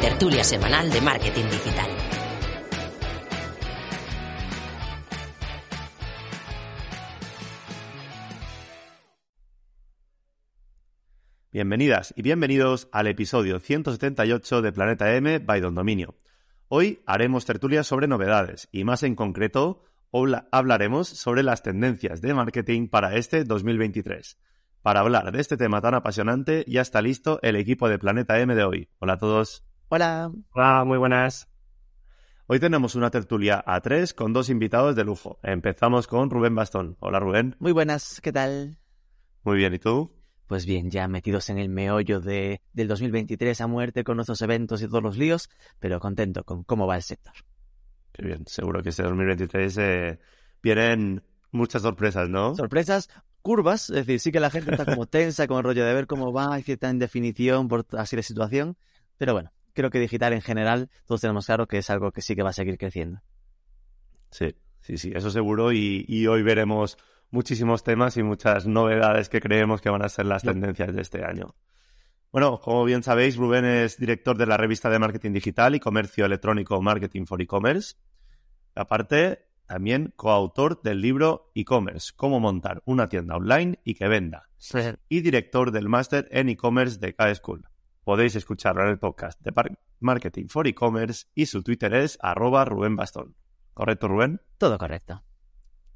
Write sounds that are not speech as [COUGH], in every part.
Tertulia semanal de marketing digital. Bienvenidas y bienvenidos al episodio 178 de Planeta M by Don Dominio. Hoy haremos tertulias sobre novedades y más en concreto habla- hablaremos sobre las tendencias de marketing para este 2023. Para hablar de este tema tan apasionante ya está listo el equipo de Planeta M de hoy. Hola a todos. Hola. Hola, muy buenas. Hoy tenemos una tertulia a tres con dos invitados de lujo. Empezamos con Rubén Bastón. Hola Rubén. Muy buenas, ¿qué tal? Muy bien, ¿y tú? Pues bien, ya metidos en el meollo de, del 2023 a muerte con nuestros eventos y todos los líos, pero contento con cómo va el sector. Qué bien, seguro que este 2023 eh, vienen muchas sorpresas, ¿no? Sorpresas, curvas, es decir, sí que la gente está como [LAUGHS] tensa con el rollo de ver cómo va, hay cierta indefinición por así la situación, pero bueno, creo que digital en general todos tenemos claro que es algo que sí que va a seguir creciendo. Sí, sí, sí, eso seguro. Y, y hoy veremos muchísimos temas y muchas novedades que creemos que van a ser las Sí. tendencias de este año. Bueno, como bien sabéis, Rubén es director de la revista de marketing digital y comercio electrónico Marketing for E-Commerce. Aparte, también coautor del libro E-Commerce, cómo montar una tienda online y que venda. Y director del máster en e-commerce de K-School. Podéis escucharlo en el podcast de Marketing for E-Commerce y su Twitter es arroba Rubén Bastón. ¿Correcto, Rubén? Todo correcto.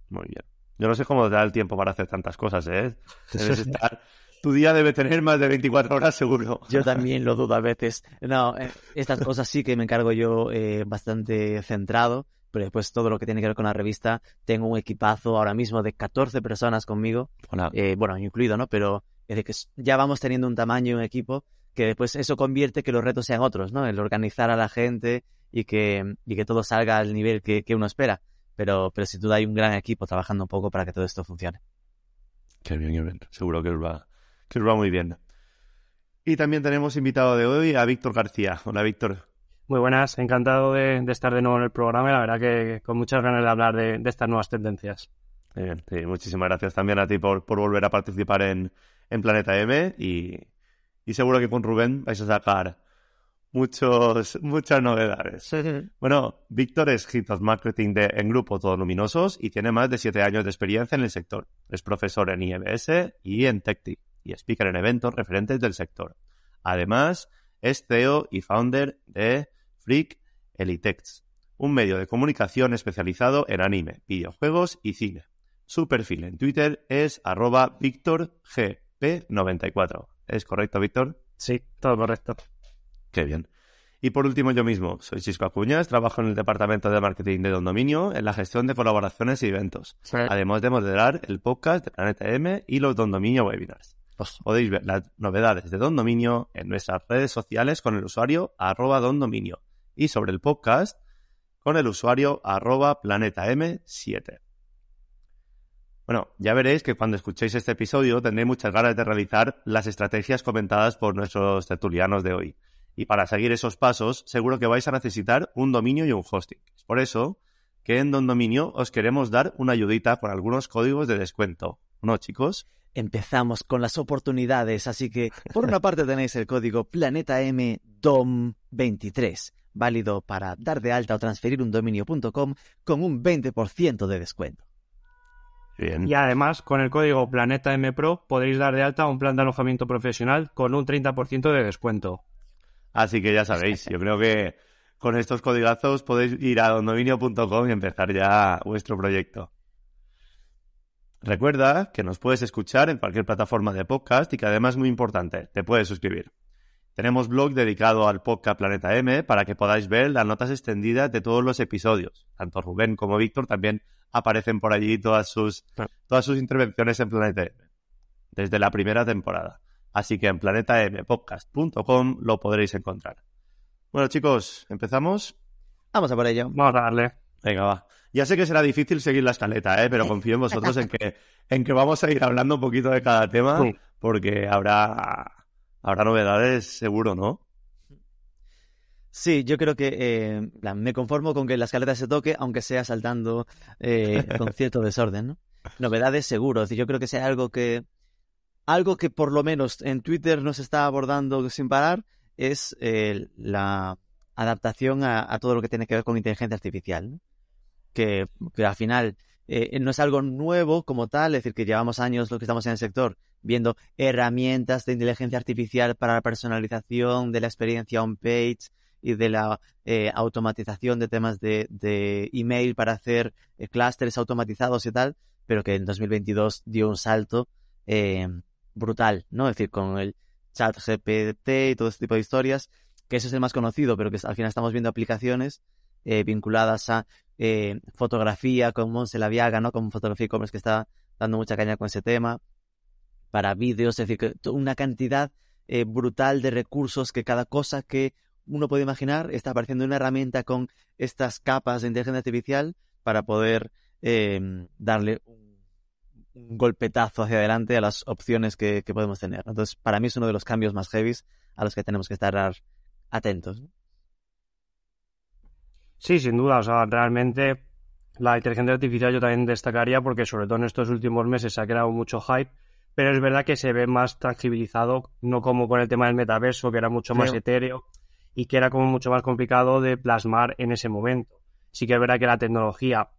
Muy bien. Yo no sé cómo te da el tiempo para hacer tantas cosas, ¿eh? [LAUGHS] Debes estar- Tu día debe tener más de 24 horas seguro. Yo también lo dudo a veces. No, eh, estas cosas sí que me encargo yo eh, bastante centrado, pero después todo lo que tiene que ver con la revista, tengo un equipazo ahora mismo de 14 personas conmigo, eh, bueno, incluido, ¿no? Pero es decir, que ya vamos teniendo un tamaño y un equipo que después eso convierte que los retos sean otros, ¿no? El organizar a la gente y que, y que todo salga al nivel que, que uno espera. Pero, pero sin duda hay un gran equipo trabajando un poco para que todo esto funcione. Qué bien, qué bien. Seguro que os va, que os va muy bien. Y también tenemos invitado de hoy a Víctor García. Hola, Víctor. Muy buenas, encantado de, de estar de nuevo en el programa y la verdad que con muchas ganas de hablar de, de estas nuevas tendencias. Muy bien, sí, muchísimas gracias también a ti por, por volver a participar en, en Planeta M y, y seguro que con Rubén vais a sacar muchos, muchas novedades. Bueno, Víctor es Head of Marketing de, en Grupo Todos Luminosos y tiene más de siete años de experiencia en el sector. Es profesor en IMS y en TechTi y speaker en eventos referentes del sector. Además, es CEO y founder de Freak Elitex, un medio de comunicación especializado en anime, videojuegos y cine. Su perfil en Twitter es arroba VictorGP94. ¿Es correcto, Víctor? Sí, todo correcto. Qué bien. Y por último, yo mismo, soy Cisco Acuñas, trabajo en el departamento de marketing de Don Dominio en la gestión de colaboraciones y eventos, además de moderar el podcast de Planeta M y los Don Dominio webinars. Podéis ver las novedades de Don Dominio en nuestras redes sociales con el usuario arroba Don Dominio y sobre el podcast con el usuario arroba Planeta M7. Bueno, ya veréis que cuando escuchéis este episodio tendréis muchas ganas de realizar las estrategias comentadas por nuestros tertulianos de hoy. Y para seguir esos pasos, seguro que vais a necesitar un dominio y un hosting. Por eso que en Don Dominio os queremos dar una ayudita con algunos códigos de descuento. ¿No, chicos? empezamos con las oportunidades, así que por una parte tenéis el código Planeta M DOM 23, válido para dar de alta o transferir un dominio.com con un 20% de descuento. Bien. Y además, con el código Planeta M Pro podréis dar de alta un plan de alojamiento profesional con un 30% de descuento. Así que ya sabéis, yo creo que con estos códigazos podéis ir a dondominio.com y empezar ya vuestro proyecto. Recuerda que nos puedes escuchar en cualquier plataforma de podcast y que además es muy importante, te puedes suscribir. Tenemos blog dedicado al podcast Planeta M para que podáis ver las notas extendidas de todos los episodios. Tanto Rubén como Víctor también aparecen por allí todas sus, todas sus intervenciones en Planeta M, desde la primera temporada. Así que en planetampodcast.com lo podréis encontrar. Bueno, chicos, ¿empezamos? Vamos a por ello. Vamos a darle. Venga, va. Ya sé que será difícil seguir la escaleta, ¿eh? pero confío en vosotros [LAUGHS] en que, en que vamos a ir hablando un poquito de cada tema, Sí. porque habrá, habrá novedades seguro, ¿no? Sí, yo creo que eh, me conformo con que la escaleta se toque, aunque sea saltando eh, [LAUGHS] con cierto desorden, ¿no? Novedades seguro, es decir, yo creo que sea algo que algo que por lo menos en Twitter nos está abordando sin parar es eh, la adaptación a, a todo lo que tiene que ver con inteligencia artificial, ¿no? que, que al final eh, no es algo nuevo como tal, es decir, que llevamos años los que estamos en el sector viendo herramientas de inteligencia artificial para la personalización de la experiencia on-page y de la eh, automatización de temas de, de email para hacer eh, clústeres automatizados y tal, pero que en 2022 dio un salto eh, brutal, ¿no? Es decir, con el chat GPT y todo este tipo de historias, que eso es el más conocido, pero que al final estamos viendo aplicaciones eh, vinculadas a eh, fotografía con Monse Laviaga, ¿no? Con fotografía e-commerce que está dando mucha caña con ese tema, para vídeos, es decir, una cantidad eh, brutal de recursos que cada cosa que uno puede imaginar está apareciendo una herramienta con estas capas de inteligencia artificial para poder eh, darle un, golpetazo hacia adelante a las opciones que, podemos tener. Entonces, para mí es uno de los cambios más heavies a los que tenemos que estar ar- atentos. Sí, sin duda. O sea, realmente la inteligencia artificial yo también destacaría porque sobre todo en estos últimos meses se ha creado mucho hype, pero es verdad que se ve más tangibilizado, no como con el tema del metaverso, que era mucho más Creo. etéreo y que era como mucho más complicado de plasmar en ese momento. Sí que es verdad que la tecnología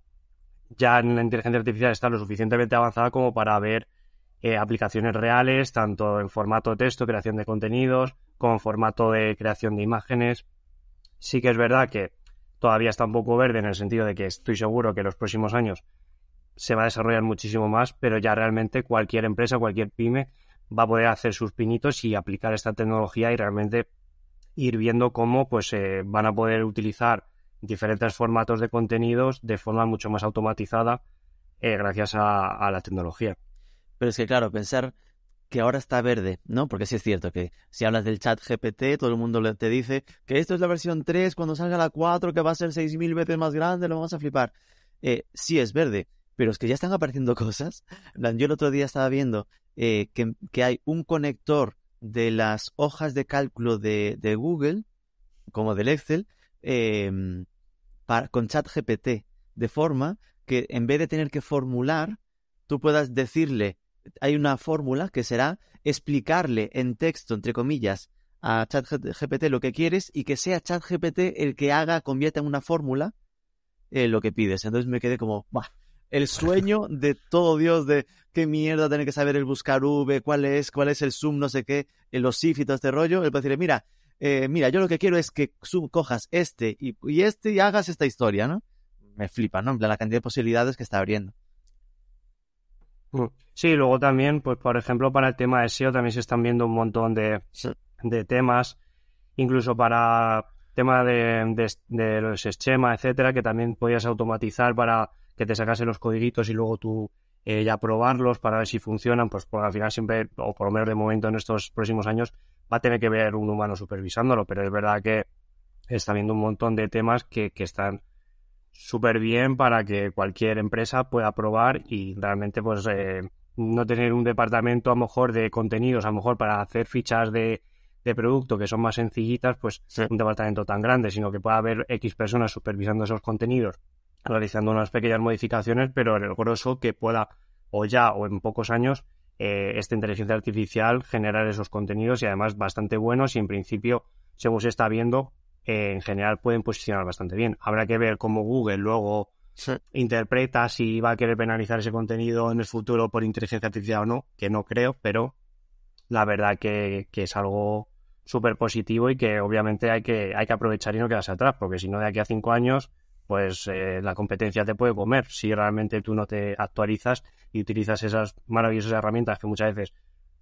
ya en la inteligencia artificial está lo suficientemente avanzada como para ver eh, aplicaciones reales, tanto en formato texto, creación de contenidos, como en formato de creación de imágenes. Sí que es verdad que todavía está un poco verde en el sentido de que estoy seguro que en los próximos años se va a desarrollar muchísimo más, pero ya realmente cualquier empresa, cualquier pyme va a poder hacer sus pinitos y aplicar esta tecnología y realmente ir viendo cómo pues eh, van a poder utilizar diferentes formatos de contenidos de forma mucho más automatizada eh, gracias a, a la tecnología. Pero es que, claro, pensar que ahora está verde, ¿no? Porque sí es cierto que si hablas del chat GPT, todo el mundo te dice que esto es la versión 3, cuando salga la 4, que va a ser 6.000 veces más grande, lo vamos a flipar. Eh, sí es verde, pero es que ya están apareciendo [LAUGHS] cosas. Yo el otro día estaba viendo eh, que, que hay un conector de las hojas de cálculo de, de Google, como del Excel, eh, para, con chat GPT, de forma que en vez de tener que formular, tú puedas decirle hay una fórmula que será explicarle en texto, entre comillas, a ChatGPT lo que quieres y que sea ChatGPT el que haga, convierta en una fórmula eh, lo que pides. Entonces me quedé como. El sueño de todo Dios de qué mierda tener que saber el buscar V, cuál es, cuál es el zoom, no sé qué, el los if y este rollo. El puede decirle, mira, eh, mira, yo lo que quiero es que cojas este y, este y hagas esta historia, ¿no? Me flipa, ¿no? En la cantidad de posibilidades que está abriendo. Mm. Sí, luego también, pues por ejemplo, para el tema de SEO también se están viendo un montón de, de temas, incluso para tema de, de, de los esquemas, etcétera, que también podías automatizar para que te sacase los codiguitos y luego tú eh, ya probarlos para ver si funcionan, pues por al final siempre, o por lo menos de momento en estos próximos años, va a tener que ver un humano supervisándolo, pero es verdad que está viendo un montón de temas que, que están súper bien para que cualquier empresa pueda probar y realmente pues eh, no tener un departamento a lo mejor de contenidos, a lo mejor para hacer fichas de, de producto que son más sencillitas, pues Sí. un departamento tan grande, sino que pueda haber X personas supervisando esos contenidos, realizando unas pequeñas modificaciones, pero en el grosso que pueda o ya o en pocos años eh, esta inteligencia artificial generar esos contenidos y además bastante buenos y en principio, según se está viendo, eh, en general pueden posicionar bastante bien. Habrá que ver cómo Google luego interpreta si va a querer penalizar ese contenido en el futuro por inteligencia artificial o no, que no creo, pero la verdad que, que es algo súper positivo y que obviamente hay que, hay que aprovechar y no quedarse atrás, porque si no de aquí a cinco años, pues eh, la competencia te puede comer. Si realmente tú no te actualizas y utilizas esas maravillosas herramientas que muchas veces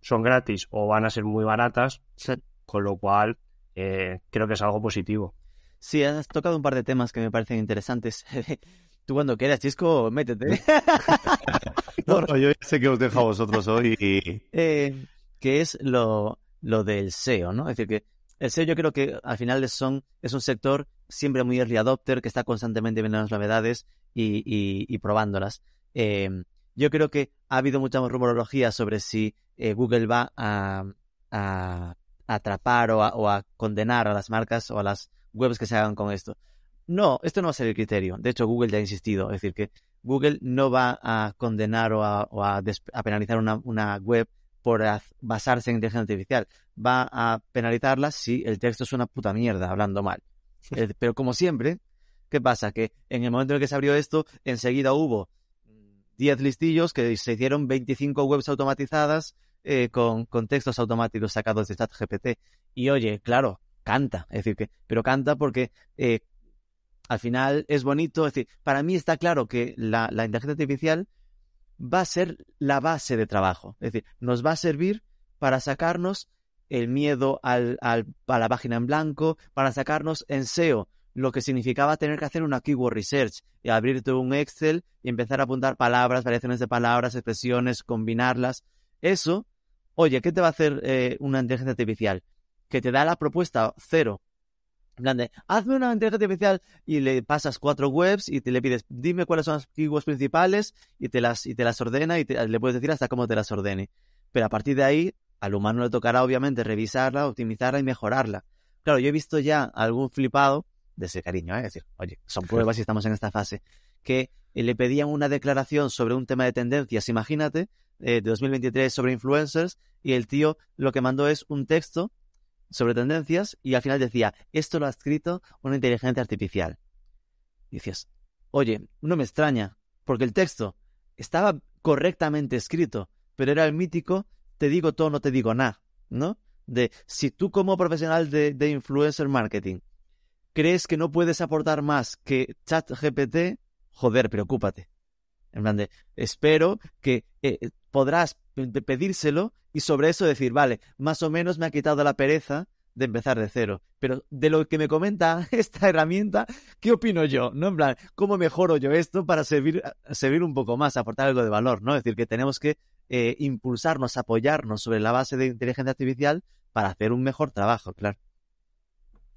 son gratis o van a ser muy baratas, con lo cual eh, creo que es algo positivo. Sí, has tocado un par de temas que me parecen interesantes. [LAUGHS] Tú cuando quieras, Chisco, métete. no, [LAUGHS] yo sé que os dejo a vosotros hoy. Y... Eh, que es lo, lo del SEO, ¿no? Es decir, que el SEO yo creo que al final son, es un sector siempre muy early adopter, que está constantemente viendo las novedades y, y, probándolas. Em, yo creo que ha habido mucha rumorología sobre si eh, Google va a, a, atrapar o a, o a condenar a las marcas o a las webs que se hagan con esto. No, esto no va a ser el criterio. De hecho, Google ya ha insistido. Es decir, que Google no va a condenar o a, o a, penalizar una, una, web por basarse en inteligencia artificial. Va a penalizarla si el texto es una puta mierda, hablando mal. [LAUGHS] Eh, pero como siempre, ¿qué pasa? Que en el momento en el que se abrió esto, enseguida hubo 10 listillos que se hicieron 25 webs automatizadas eh, con, con, textos automáticos sacados de ChatGPT. Y oye, claro, canta. Es decir, que, pero canta porque eh, al final es bonito. Es decir, para mí está claro que la, la inteligencia artificial va a ser la base de trabajo. Es decir, nos va a servir para sacarnos el miedo al, al, a la página en blanco, para sacarnos en SEO lo que significaba tener que hacer una keyword research y abrirte un Excel y empezar a apuntar palabras, variaciones de palabras, expresiones, combinarlas. Eso, oye, ¿qué te va a hacer eh, una inteligencia artificial? Que te da la propuesta cero grande, hazme una inteligencia artificial y le pasas cuatro webs y te le pides, dime cuáles son las keywords principales y te las, y te las ordena y le puedes decir hasta cómo te las ordene. Pero a partir de ahí, al humano le tocará obviamente revisarla, optimizarla y mejorarla. Claro, yo he visto ya algún flipado, de ese cariño, ¿eh? es decir, oye, son pruebas y estamos en esta fase, que le pedían una declaración sobre un tema de tendencias, imagínate, eh, de 2023 sobre influencers, y el tío lo que mandó es un texto sobre tendencias y al final decía, esto lo ha escrito una inteligencia artificial. Decías, oye, no me extraña, porque el texto estaba correctamente escrito, pero era el mítico, te digo todo, no te digo nada, ¿no? De si tú como profesional de, de influencer marketing crees que no puedes aportar más que ChatGPT, joder, preocúpate. En plan espero que eh, podrás pedírselo y sobre eso decir, vale, más o menos me ha quitado la pereza de empezar de cero. Pero de lo que me comenta [LAUGHS] esta herramienta, ¿qué opino yo? ¿No? En plan, ¿cómo mejoro yo esto para servir, servir un poco más, aportar algo de valor? ¿No? Es decir, que tenemos que eh, impulsarnos, apoyarnos sobre la base de inteligencia artificial para hacer un mejor trabajo, claro.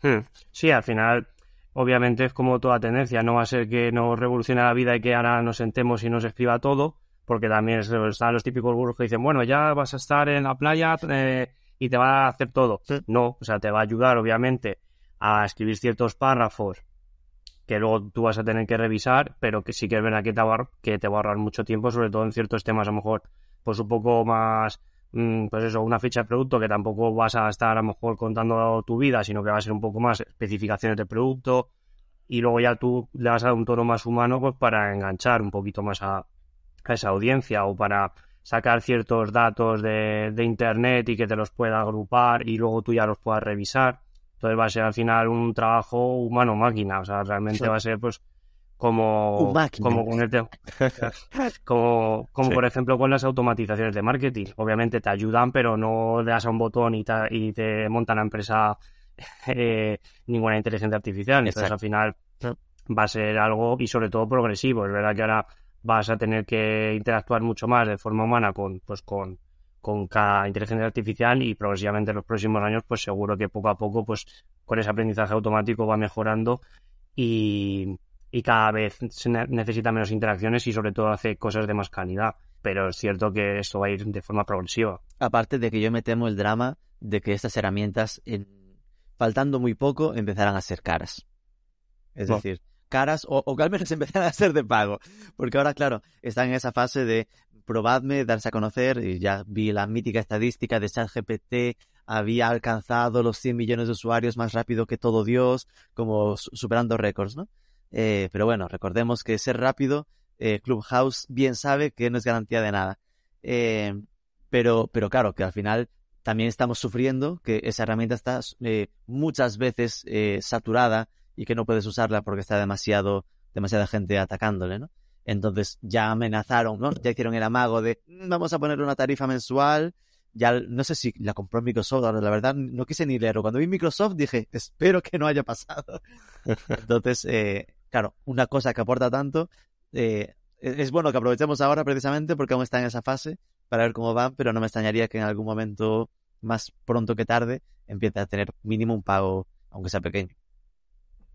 Hmm. Sí, al final, obviamente es como toda tendencia, no va a ser que nos revolucione la vida y que ahora nos sentemos y nos escriba todo, porque también están los típicos gurús que dicen, bueno, ya vas a estar en la playa eh, y te va a hacer todo. No, o sea, te va a ayudar, obviamente, a escribir ciertos párrafos que luego tú vas a tener que revisar, pero que sí que es verdad que te, va, que te va a ahorrar mucho tiempo, sobre todo en ciertos temas, a lo mejor, pues un poco más, pues eso, una ficha de producto que tampoco vas a estar a lo mejor contando tu vida, sino que va a ser un poco más especificaciones de producto, y luego ya tú le vas a dar un tono más humano, pues para enganchar un poquito más a, a esa audiencia o para sacar ciertos datos de, de, internet y que te los pueda agrupar y luego tú ya los puedas revisar. Entonces va a ser al final un trabajo humano-máquina, o sea, realmente va a ser pues [LAUGHS] como, como, como, como por ejemplo con las automatizaciones de marketing. Obviamente te ayudan, pero no le das a un botón y te, y te montan la empresa [LAUGHS] eh, ninguna inteligencia artificial. Entonces al final va a ser algo y sobre todo progresivo. Es verdad que ahora vas a tener que interactuar mucho más de forma humana con, pues con, con cada inteligencia artificial y progresivamente en los próximos años, pues seguro que poco a poco, pues con ese aprendizaje automático va mejorando y, y cada vez se necesita menos interacciones y sobre todo hace cosas de más calidad. Pero es cierto que esto va a ir de forma progresiva. Aparte de que yo me temo el drama de que estas herramientas, en, faltando muy poco, empezarán a ser caras. Es decir, caras o, que al menos [LAUGHS] empezaran a ser de pago. Porque ahora, claro, están en esa fase de probadme, darse a conocer, y ya vi la mítica estadística de ChatGPT, había alcanzado los 100 millones de usuarios más rápido que todo Dios, como superando récords, ¿no? Eh, pero bueno, recordemos que ser rápido, eh, Clubhouse bien sabe que no es garantía de nada. Eh, pero, pero claro, que al final también estamos sufriendo que esa herramienta está muchas veces saturada y que no puedes usarla porque está demasiado, demasiada gente atacándole, ¿no? Entonces ya amenazaron, ¿no? Ya hicieron el amago de mm, vamos a poner una tarifa mensual. Ya no sé si la compró Microsoft, la verdad no quise ni leerlo. Cuando vi Microsoft dije, espero que no haya pasado. [LAUGHS] Entonces, eh, claro, una cosa que aporta tanto, eh, es bueno que aprovechemos ahora precisamente porque aún está en esa fase para ver cómo van, pero no me extrañaría que en algún momento, más pronto que tarde, empiece a tener mínimo un pago, aunque sea pequeño.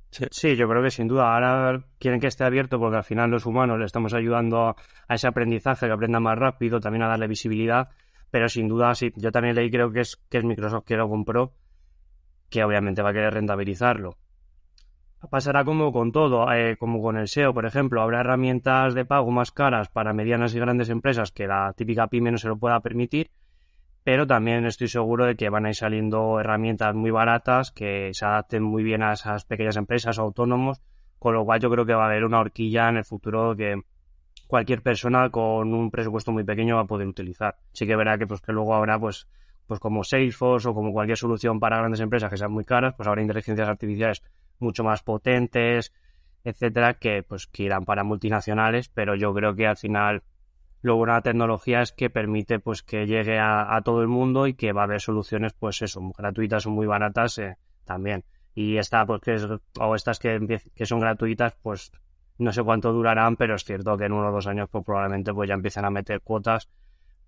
Sí. yo creo que sin duda ahora quieren que esté abierto porque al final los humanos le estamos ayudando a, ese aprendizaje, que aprenda más rápido, también a darle visibilidad, pero sin duda sí, yo también leí creo que es, que es Microsoft que lo compró, que obviamente va a querer rentabilizarlo. Pasará como con todo, eh, como con el SEO, por ejemplo, habrá herramientas de pago más caras para medianas y grandes empresas que la típica pyme no se lo pueda permitir, pero también estoy seguro de que van a ir saliendo herramientas muy baratas que se adapten muy bien a esas pequeñas empresas o autónomos, con lo cual yo creo que va a haber una horquilla en el futuro que cualquier persona con un presupuesto muy pequeño va a poder utilizar. Sí que verá que pues que luego habrá pues pues como Salesforce o como cualquier solución para grandes empresas que sean muy caras, pues habrá inteligencias artificiales mucho más potentes, etcétera, que pues que irán para multinacionales, pero yo creo que al final lo bueno de la tecnología es que permite pues que llegue a, todo el mundo y que va a haber soluciones pues eso, gratuitas o muy baratas eh, también. Y esta pues que o estas que, que son gratuitas pues no sé cuánto durarán, pero es cierto que en uno o dos años pues probablemente pues ya empiecen a meter cuotas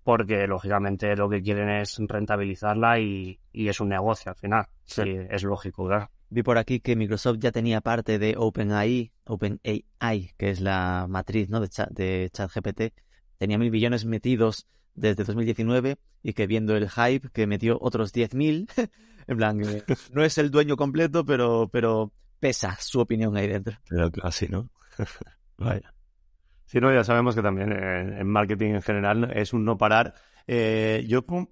porque lógicamente lo que quieren es rentabilizarla y, es un negocio al final. Sí, es lógico, ¿verdad? Vi por aquí que Microsoft ya tenía parte de OpenAI, OpenAI, que es la matriz ¿no? de, de ChatGPT, tenía mil billones metidos desde 2019 y que viendo el hype que metió otros 10.000, [LAUGHS] en plan, eh, [LAUGHS] no es el dueño completo, pero, pero pesa su opinión ahí dentro. Pero casi, ¿no? [LAUGHS] Vaya. Sí, no, ya sabemos que también en marketing en general es un no parar. Eh, yo, por,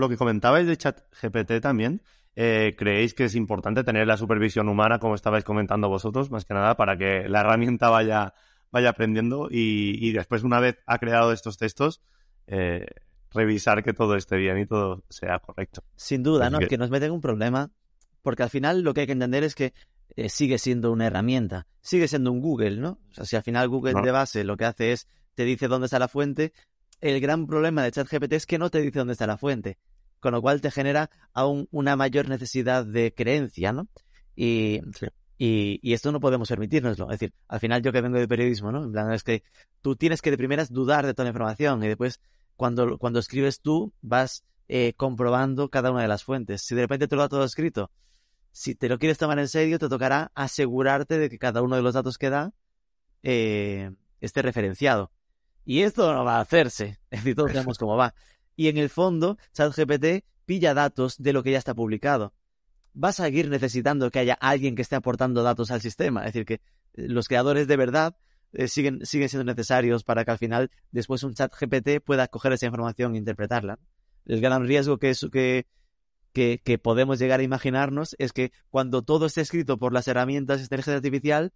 lo que comentabais de ChatGPT también, eh, ¿creéis que es importante tener la supervisión humana, como estabais comentando vosotros, más que nada, para que la herramienta vaya vaya aprendiendo y, después una vez ha creado estos textos, eh, revisar que todo esté bien y todo sea correcto. Sin duda, ¿no? Que... nos meten un problema, porque al final lo que hay que entender es que eh, sigue siendo una herramienta, sigue siendo un Google, ¿no? O sea, si al final Google de base lo que hace es te dice dónde está la fuente, el gran problema de ChatGPT es que no te dice dónde está la fuente, con lo cual te genera aún una mayor necesidad de creencia, ¿no? Y y, esto no podemos permitirnoslo. Es decir, al final yo que vengo de periodismo, ¿no? En plan, es que tú tienes que de primeras dudar de toda la información y después cuando, cuando escribes tú vas eh, comprobando cada una de las fuentes. Si de repente te lo da todo escrito, si te lo quieres tomar en serio, te tocará asegurarte de que cada uno de los datos que da eh, esté referenciado. Y esto no va a hacerse. [LAUGHS] Es decir, todos sabemos cómo va. Y en el fondo, ChatGPT pilla datos de lo que ya está publicado va a seguir necesitando que haya alguien que esté aportando datos al sistema. Es decir, que eh, los creadores de verdad eh, siguen, siguen siendo necesarios para que al final después un chat GPT pueda coger esa información e interpretarla. El gran riesgo que, es, que, que, que, podemos llegar a imaginarnos es que cuando todo esté escrito por las herramientas de inteligencia artificial,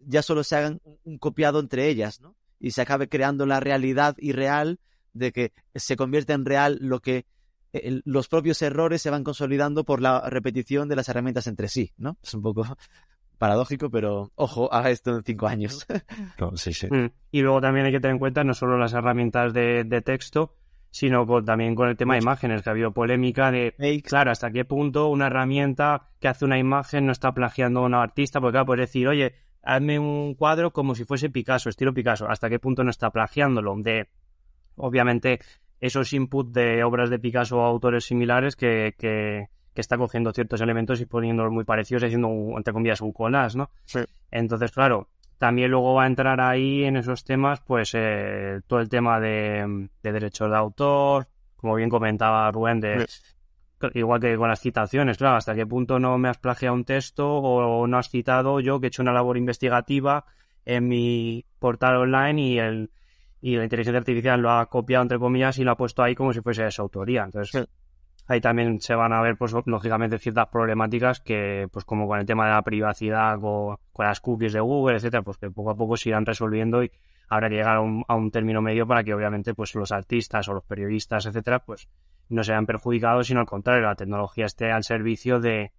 ya solo se hagan un copiado entre ellas, ¿no? Y se acabe creando la realidad irreal de que se convierte en real lo que los propios errores se van consolidando por la repetición de las herramientas entre sí, ¿no? Es un poco [LAUGHS] paradójico, pero ojo, haga esto en cinco años. [LAUGHS] sí, sí. Mm. Y luego también hay que tener en cuenta no solo las herramientas de, texto, sino también con el tema de imágenes, que ha habido polémica de, claro, hasta qué punto una herramienta que hace una imagen no está plagiando a un artista, porque claro, puedes decir, oye, hazme un cuadro como si fuese Picasso, estilo Picasso, hasta qué punto no está plagiándolo, de, obviamente, esos inputs de obras de Picasso o autores similares que, que, está cogiendo ciertos elementos y poniéndolos muy parecidos, haciendo, entre comillas, un collage, ¿no? Entonces, claro, también luego va a entrar ahí en esos temas, pues, eh, todo el tema de, derechos de autor, como bien comentaba Rubén, de, igual que con las citaciones, claro, hasta qué punto no me has plagiado un texto o no has citado yo que he hecho una labor investigativa en mi portal online y el y la inteligencia artificial lo ha copiado entre comillas y lo ha puesto ahí como si fuese de su autoría. Entonces, ahí también se van a ver, pues, lógicamente, ciertas problemáticas que, pues, como con el tema de la privacidad con, con las cookies de Google, etcétera, pues que poco a poco se irán resolviendo y habrá que llegar a un, a un término medio para que obviamente pues los artistas o los periodistas, etcétera, pues no sean perjudicados, sino al contrario, la tecnología esté al servicio de,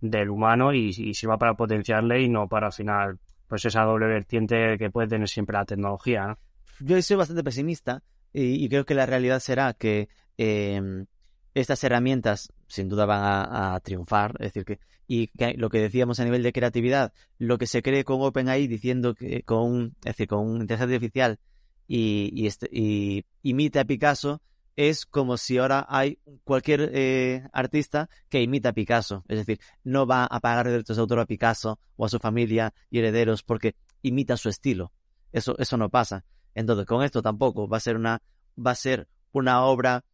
del humano y, y sirva para potenciarle y no para al final pues esa doble vertiente que puede tener siempre la tecnología. ¿no? Yo soy bastante pesimista y, y creo que la realidad será que eh, estas herramientas sin duda van a, triunfar, es decir, que y lo que decíamos a nivel de creatividad, lo que se cree con OpenAI diciendo que con, es decir, con inteligencia artificial y, y, este, y imita a Picasso, es como si ahora hay cualquier eh, artista que imita a Picasso. Es decir, no va a pagar derechos de autor a Picasso o a su familia y herederos porque imita su estilo. Eso, eso no pasa. Entonces, con esto tampoco va a ser una, va a ser una obra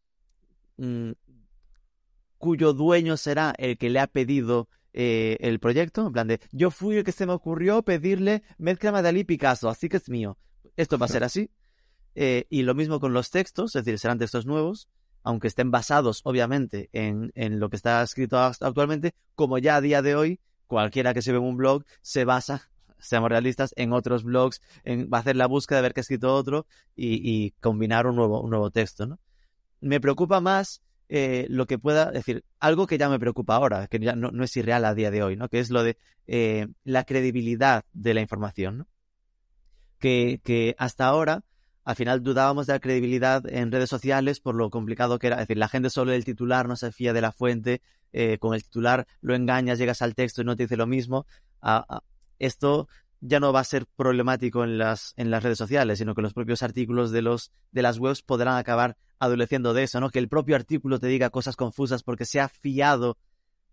mmm, cuyo dueño será el que le ha pedido eh, el proyecto, en plan de yo fui el que se me ocurrió pedirle mezcla Dalí Picasso, así que es mío. Esto va a ser así. Eh, y lo mismo con los textos, es decir, serán textos nuevos, aunque estén basados, obviamente, en, en lo que está escrito actualmente, como ya a día de hoy, cualquiera que se ve en un blog se basa, seamos realistas, en otros blogs, en va a hacer la búsqueda de ver qué ha escrito otro y, combinar un nuevo, un nuevo texto, ¿no? Me preocupa más eh, lo que pueda decir, algo que ya me preocupa ahora, que ya no, no es irreal a día de hoy, ¿no? Que es lo de eh, la credibilidad de la información, ¿no? Que, que hasta ahora, al final dudábamos de la credibilidad en redes sociales por lo complicado que era. Es decir, la gente solo del titular no se fía de la fuente, eh, con el titular lo engañas, llegas al texto y no te dice lo mismo. Esto ya no va a ser problemático en las, en las redes sociales, sino que los propios artículos de, los, de las webs podrán acabar adoleciendo de eso, ¿no? Que el propio artículo te diga cosas confusas porque se ha fiado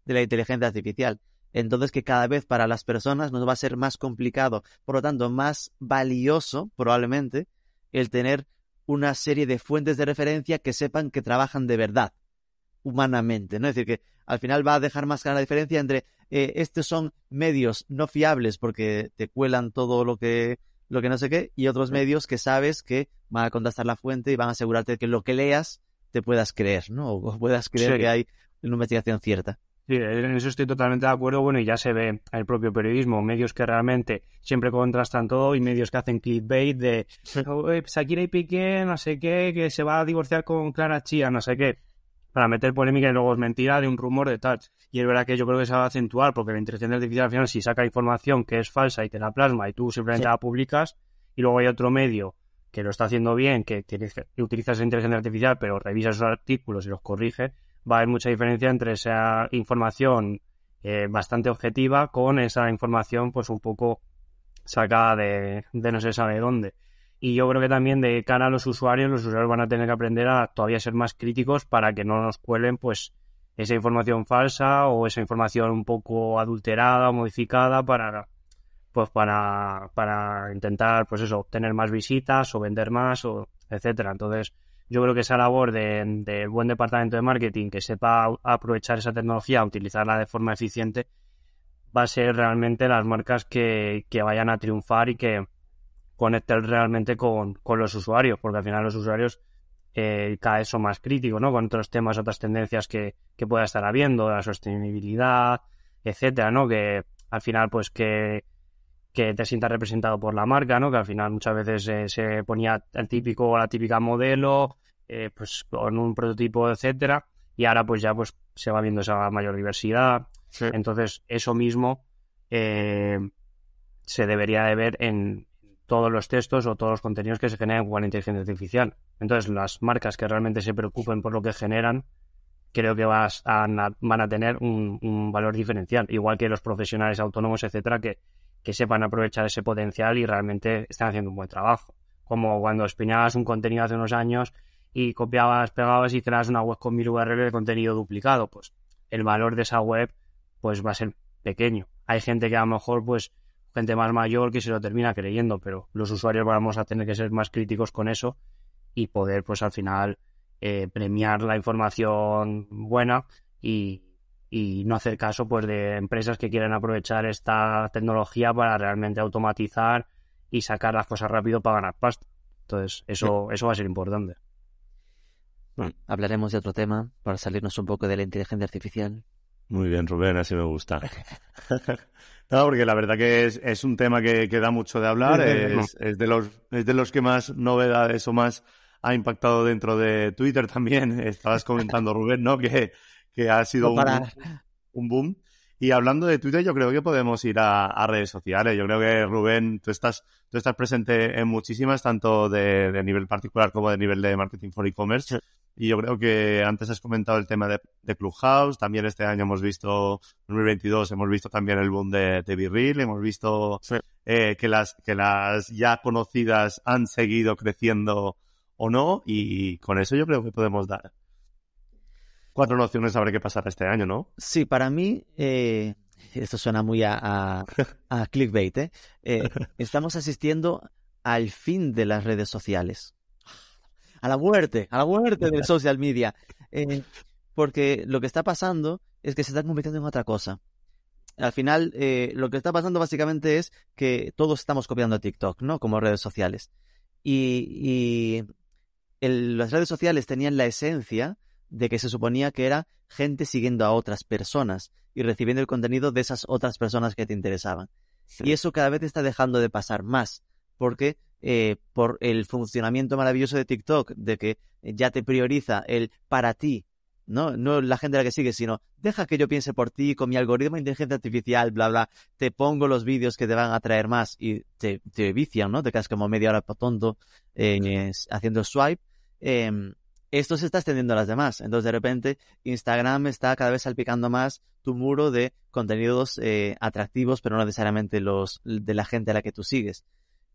de la inteligencia artificial. Entonces que cada vez para las personas nos va a ser más complicado, por lo tanto más valioso probablemente el tener una serie de fuentes de referencia que sepan que trabajan de verdad, humanamente, ¿no? Es decir, que al final va a dejar más clara la diferencia entre eh, estos son medios no fiables porque te cuelan todo lo que lo que no sé qué, y otros medios que sabes que van a contestar la fuente y van a asegurarte que lo que leas te puedas creer, ¿no? O puedas creer Sí. que hay una investigación cierta. Sí, en eso estoy totalmente de acuerdo. Bueno, y ya se ve el propio periodismo, medios que realmente siempre contrastan todo y medios que hacen clickbait de "Oye, Shakira y Piqué, no sé qué, que se va a divorciar con Clara Chía, no sé qué, para meter polémica y luego es mentira de un rumor de tal. Y es verdad que yo creo que se va a acentuar porque la inteligencia artificial al final si saca información que es falsa y te la plasma y tú simplemente Sí. la publicas y luego hay otro medio que lo está haciendo bien, que, tiene, que utiliza esa inteligencia artificial pero revisa esos artículos y los corrige, va a haber mucha diferencia entre esa información eh, bastante objetiva con esa información pues un poco sacada de, de no se sabe dónde. Y yo creo que también de cara a los usuarios, los usuarios van a tener que aprender a todavía ser más críticos para que no nos cuelen pues esa información falsa o esa información un poco adulterada o modificada para pues para, para intentar pues eso, obtener más visitas o vender más o etcétera. Entonces, yo creo que esa labor del de buen departamento de marketing que sepa aprovechar esa tecnología, utilizarla de forma eficiente, va a ser realmente las marcas que, que vayan a triunfar y que conecten realmente con, con los usuarios, porque al final los usuarios eh, cada vez son más críticos, ¿no? Con otros temas, otras tendencias que, que pueda estar habiendo, la sostenibilidad, etcétera, ¿no? Que al final, pues que, que te sientas representado por la marca, ¿no? Que al final muchas veces eh, se ponía el típico o la típica modelo, eh, pues con un prototipo, etcétera, y ahora pues ya pues se va viendo esa mayor diversidad. Entonces, eso mismo eh, se debería de ver en todos los textos o todos los contenidos que se generan con la inteligencia artificial. Entonces, las marcas que realmente se preocupen por lo que generan, creo que vas a, van a tener un, valor diferencial, igual que los profesionales autónomos, etcétera, que, que sepan aprovechar ese potencial y realmente están haciendo un buen trabajo. Como cuando espiñabas un contenido hace unos años y copiabas, pegabas y creas una web con mil URL de contenido duplicado, pues el valor de esa web pues va a ser pequeño. Hay gente que a lo mejor pues gente más mayor que se lo termina creyendo, pero los usuarios vamos a tener que ser más críticos con eso y poder pues al final eh, premiar la información buena y, y no hacer caso pues de empresas que quieren aprovechar esta tecnología para realmente automatizar y sacar las cosas rápido para ganar pasta. Entonces, eso, eso va a ser importante. Bueno, hablaremos de otro tema para salirnos un poco de la inteligencia artificial. Muy bien, Rubén, así me gusta. [LAUGHS] no, porque la verdad que es, es un tema que, que, da mucho de hablar, es, es, de los, es de los que más novedades o más ha impactado dentro de Twitter también. [LAUGHS] Estabas comentando, Rubén, ¿no? Que, que ha sido un, un, boom. Y hablando de Twitter, yo creo que podemos ir a, a, redes sociales. Yo creo que, Rubén, tú estás, tú estás presente en muchísimas, tanto de, de nivel particular como de nivel de marketing for e-commerce. Y yo creo que antes has comentado el tema de, de, Clubhouse. También este año hemos visto, 2022, hemos visto también el boom de, de Virril. Hemos visto sí. eh, que, las, que las ya conocidas han seguido creciendo o no. Y con eso yo creo que podemos dar cuatro nociones a ver qué pasará este año, ¿no? Sí, para mí, eh, esto suena muy a, a, a clickbait, ¿eh? ¿eh? [LAUGHS] Estamos asistiendo al fin de las redes sociales. A la muerte, a la muerte del social media. Eh, porque lo que está pasando es que se está convirtiendo en otra cosa. Al final, eh, lo que está pasando básicamente es que todos estamos copiando a TikTok, ¿no? Como redes sociales. Y, y el, las redes sociales tenían la esencia de que se suponía que era gente siguiendo a otras personas y recibiendo el contenido de esas otras personas que te interesaban. Sí. Y eso cada vez está dejando de pasar más, porque eh, por el funcionamiento maravilloso de TikTok, de que ya te prioriza el para ti, ¿no? No la gente a la que sigues, sino deja que yo piense por ti con mi algoritmo de inteligencia artificial, bla, bla, te pongo los vídeos que te van a traer más y te, vician, ¿no? Te quedas como media hora tonto eh, haciendo swipe. Eh, esto se está extendiendo a las demás. Entonces, de repente, Instagram está cada vez salpicando más tu muro de contenidos eh, atractivos, pero no necesariamente los de la gente a la que tú sigues.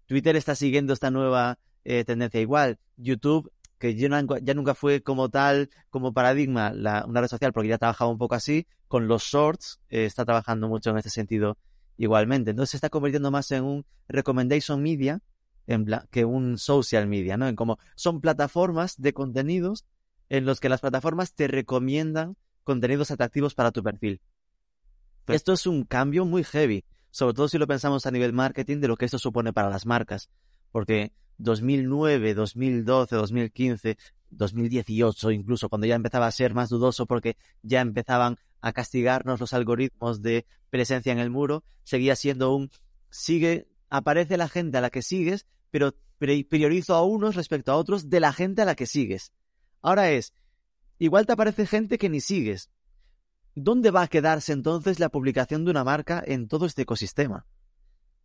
Twitter está siguiendo esta nueva eh, tendencia igual. YouTube, que ya, no, ya, nunca fue como tal, como paradigma, la, una red social, porque ya trabajaba un poco así, con los shorts, eh, está trabajando mucho en este sentido igualmente. Entonces se está convirtiendo más en un recommendation media, en que un social media, ¿no? En como son plataformas de contenidos en los que las plataformas te recomiendan contenidos atractivos para tu perfil. Pues esto es un cambio muy heavy, sobre todo si lo pensamos a nivel marketing de lo que esto supone para las marcas, porque 2009, 2012, 2015, 2018 incluso, cuando ya empezaba a ser más dudoso porque ya empezaban a castigarnos los algoritmos de presencia en el muro, seguía siendo un sigue aparece la gente a la que sigues, pero priorizo a unos respecto a otros de la gente a la que sigues. Ahora es, igual te aparece gente que ni sigues. ¿Dónde va a quedarse entonces la publicación de una marca en todo este ecosistema?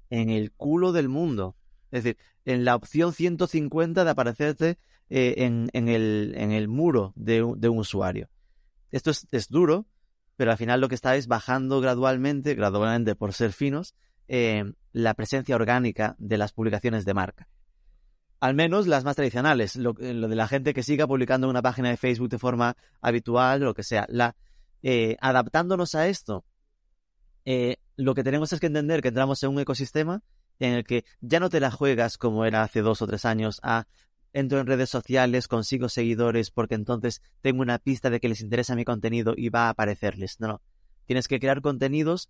En el culo del mundo. Es decir, en la opción 150 de aparecerte eh, en, el, muro de un, usuario. Esto es, es, duro, pero al final lo que está es bajando gradualmente, gradualmente por ser finos, eh, la presencia orgánica de las publicaciones de marca. Al menos las más tradicionales, lo, lo, de la gente que siga publicando una página de Facebook de forma habitual, lo que sea. La, eh, adaptándonos a esto, eh, lo que tenemos es que entender que entramos en un ecosistema en el que ya no te la juegas como era hace dos o tres años a entro en redes sociales, consigo seguidores porque entonces tengo una pista de que les interesa mi contenido y va a aparecerles. No, no. Tienes que crear contenidos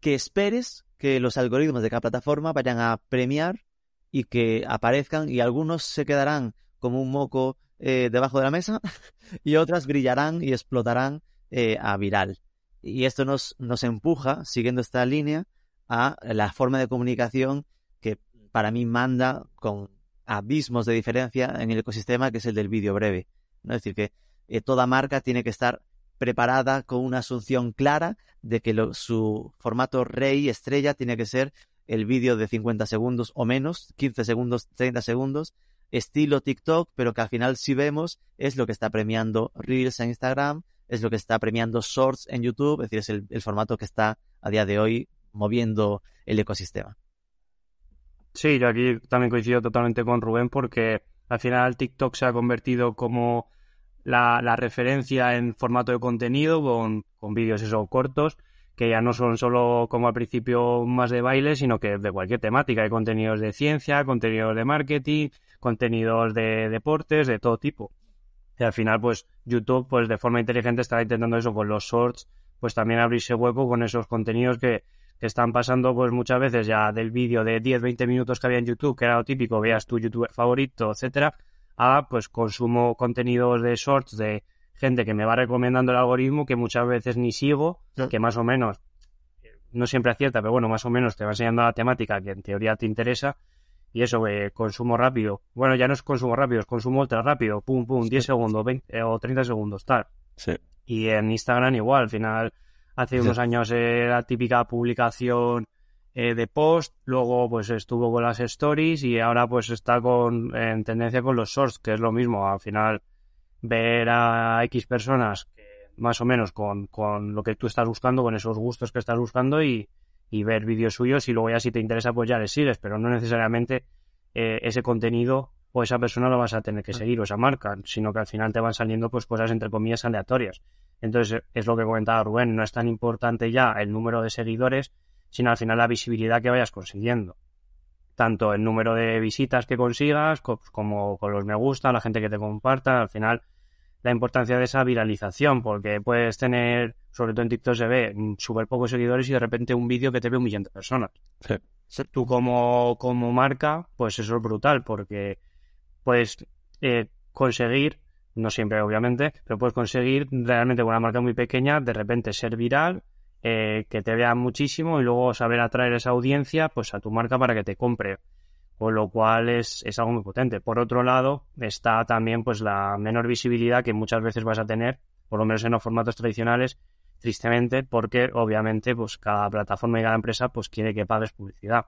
que esperes que los algoritmos de cada plataforma vayan a premiar y que aparezcan y algunos se quedarán como un moco eh, debajo de la mesa [LAUGHS] y otras brillarán y explotarán eh, a viral. Y esto nos, nos empuja, siguiendo esta línea, a la forma de comunicación que para mí manda con abismos de diferencia en el ecosistema, que es el del vídeo breve. ¿no? Es decir, que eh, toda marca tiene que estar preparada con una asunción clara de que lo, su formato rey estrella tiene que ser el vídeo de 50 segundos o menos, 15 segundos, 30 segundos, estilo TikTok, pero que al final si vemos es lo que está premiando Reels en Instagram, es lo que está premiando Shorts en YouTube, es decir, es el, formato que está a día de hoy moviendo el ecosistema. Sí, yo aquí también coincido totalmente con Rubén porque al final TikTok se ha convertido como la, referencia en formato de contenido con, vídeos esos cortos que ya no son solo como al principio más de baile, sino que de cualquier temática. Hay contenidos de ciencia, contenidos de marketing, contenidos de deportes, de todo tipo. Y al final, pues YouTube, pues de forma inteligente está intentando eso con los shorts, pues también abrirse hueco con esos contenidos que, que están pasando pues muchas veces ya del vídeo de 10-20 minutos que había en YouTube, que era lo típico, veas tu youtuber favorito, etcétera, a pues consumo contenidos de shorts de gente que me va recomendando el algoritmo que muchas veces ni sigo, que más o menos, no siempre acierta, pero bueno, más o menos te va enseñando la temática que en teoría te interesa. Y eso, eh, consumo rápido. Bueno, ya no es consumo rápido, es consumo ultra rápido. Pum, pum, 10 segundos 20, o 30 segundos, tal. Sí. Y en Instagram igual, al final, hace unos [LAUGHS] años era típica publicación eh, de post, luego pues estuvo con las stories y ahora pues está con en tendencia con los shorts, que es lo mismo, al final ver a X personas más o menos con, con lo que tú estás buscando, con esos gustos que estás buscando y, y ver vídeos suyos y luego ya si te interesa pues ya le sigues, pero no necesariamente eh, ese contenido o esa persona lo vas a tener que seguir o esa marca, sino que al final te van saliendo pues cosas entre comillas aleatorias. Entonces es lo que comentaba Rubén, no es tan importante ya el número de seguidores, sino al final la visibilidad que vayas consiguiendo. Tanto el número de visitas que consigas, como con los me gusta, la gente que te comparta, al final la importancia de esa viralización, porque puedes tener, sobre todo en TikTok se ve, mm, súper pocos seguidores y de repente un vídeo que te ve un millón de personas. Tú como, como marca, pues eso es brutal, porque puedes eh, conseguir, no siempre obviamente, pero puedes conseguir realmente con una marca muy pequeña, de repente ser viral, eh, que te vean muchísimo y luego saber atraer esa audiencia pues a tu marca para que te compre. Con lo cual es, es algo muy potente. Por otro lado, está también pues la menor visibilidad que muchas veces vas a tener, por lo menos en los formatos tradicionales, tristemente, porque obviamente pues cada plataforma y cada empresa pues quiere que pagues publicidad.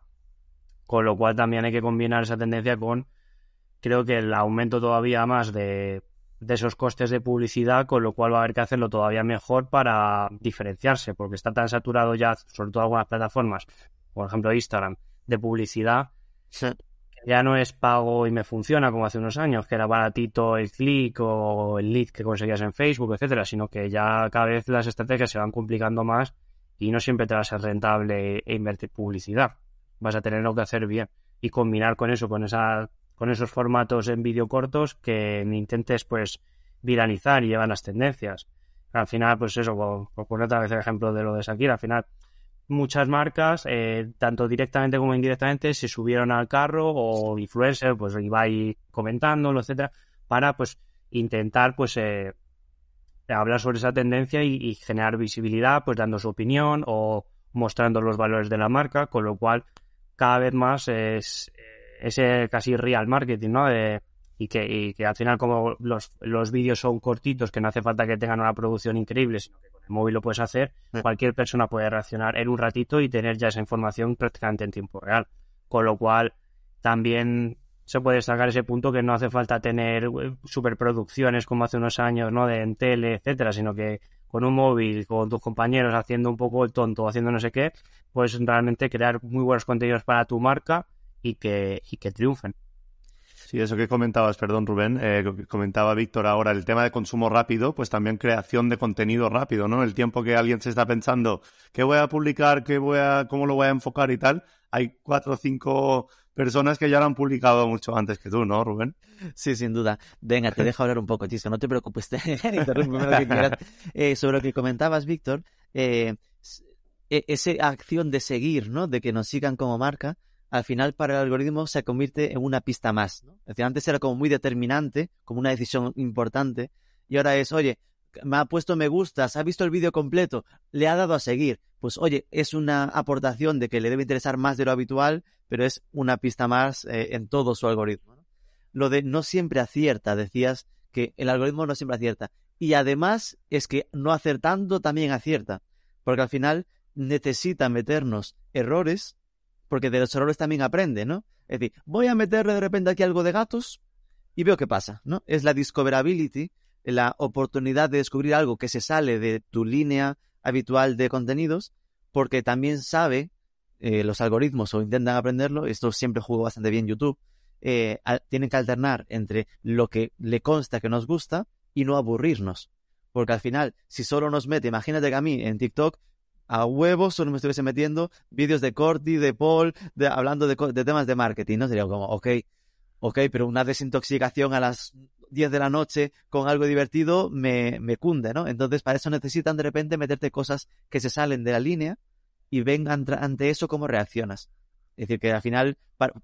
Con lo cual también hay que combinar esa tendencia con creo que el aumento todavía más de de esos costes de publicidad, con lo cual va a haber que hacerlo todavía mejor para diferenciarse, porque está tan saturado ya, sobre todo algunas plataformas, por ejemplo Instagram, de publicidad, ya no es pago y me funciona como hace unos años, que era baratito el clic o el lead que conseguías en Facebook, etcétera, sino que ya cada vez las estrategias se van complicando más y no siempre te va a ser rentable e invertir publicidad. Vas a tenerlo que hacer bien y combinar con eso, con esa con esos formatos en vídeo cortos que intentes pues viralizar y llevar las tendencias. Al final, pues eso, por, poner otra vez el ejemplo de lo de Shakira, al final muchas marcas, eh, tanto directamente como indirectamente, se subieron al carro o influencer, pues iba ahí comentándolo, etcétera, para pues intentar pues eh, hablar sobre esa tendencia y, generar visibilidad, pues dando su opinión o mostrando los valores de la marca, con lo cual cada vez más es ese casi real marketing, ¿no? y, que, y que al final como los, los vídeos son cortitos, que no hace falta que tengan una producción increíble, sino que el móvil lo puedes hacer, cualquier persona puede reaccionar en un ratito y tener ya esa información prácticamente en tiempo real. Con lo cual, también se puede destacar ese punto que no hace falta tener eh, superproducciones como hace unos años, ¿no? De en tele, etcétera, sino que con un móvil, con tus compañeros haciendo un poco el tonto, haciendo no sé qué, puedes realmente crear muy buenos contenidos para tu marca y que, y que triunfen. Sí, eso que comentabas, perdón Rubén, eh, comentaba Víctor ahora, el tema de consumo rápido, pues también creación de contenido rápido, ¿no? El tiempo que alguien se está pensando, ¿qué voy a publicar? ¿Qué voy a, ¿Cómo lo voy a enfocar y tal? Hay cuatro o cinco personas que ya lo han publicado mucho antes que tú, ¿no, Rubén? Sí, sin duda. Venga, te dejo hablar un poco, Chisco, no te preocupes, [LAUGHS] eh, sobre lo que comentabas, Víctor, eh, e-, esa acción de seguir, ¿no? De que nos sigan como marca, al final para el algoritmo se convierte en una pista más. ¿no? Es decir, antes era como muy determinante, como una decisión importante, y ahora es, oye, me ha puesto me gustas, ha visto el vídeo completo, le ha dado a seguir. Pues oye, es una aportación de que le debe interesar más de lo habitual, pero es una pista más eh, en todo su algoritmo. Lo de no siempre acierta, decías que el algoritmo no siempre acierta. Y además es que no acertando también acierta, porque al final necesita meternos errores porque de los errores también aprende, ¿no? Es decir, voy a meterle de repente aquí algo de gatos y veo qué pasa, ¿no? Es la discoverability, la oportunidad de descubrir algo que se sale de tu línea habitual de contenidos, porque también sabe eh, los algoritmos o intentan aprenderlo, esto siempre jugó bastante bien YouTube, eh, tienen que alternar entre lo que le consta que nos gusta y no aburrirnos. Porque al final, si solo nos mete, imagínate que a mí en TikTok a huevos solo me estuviese metiendo vídeos de Corti, de Paul, de, hablando de, temas de marketing, ¿no? Sería como, ok, ok, pero una desintoxicación a las 10 de la noche con algo divertido me, me cunde, ¿no? Entonces, para eso necesitan de repente meterte cosas que se salen de la línea y ven ante eso cómo reaccionas. Es decir, que al final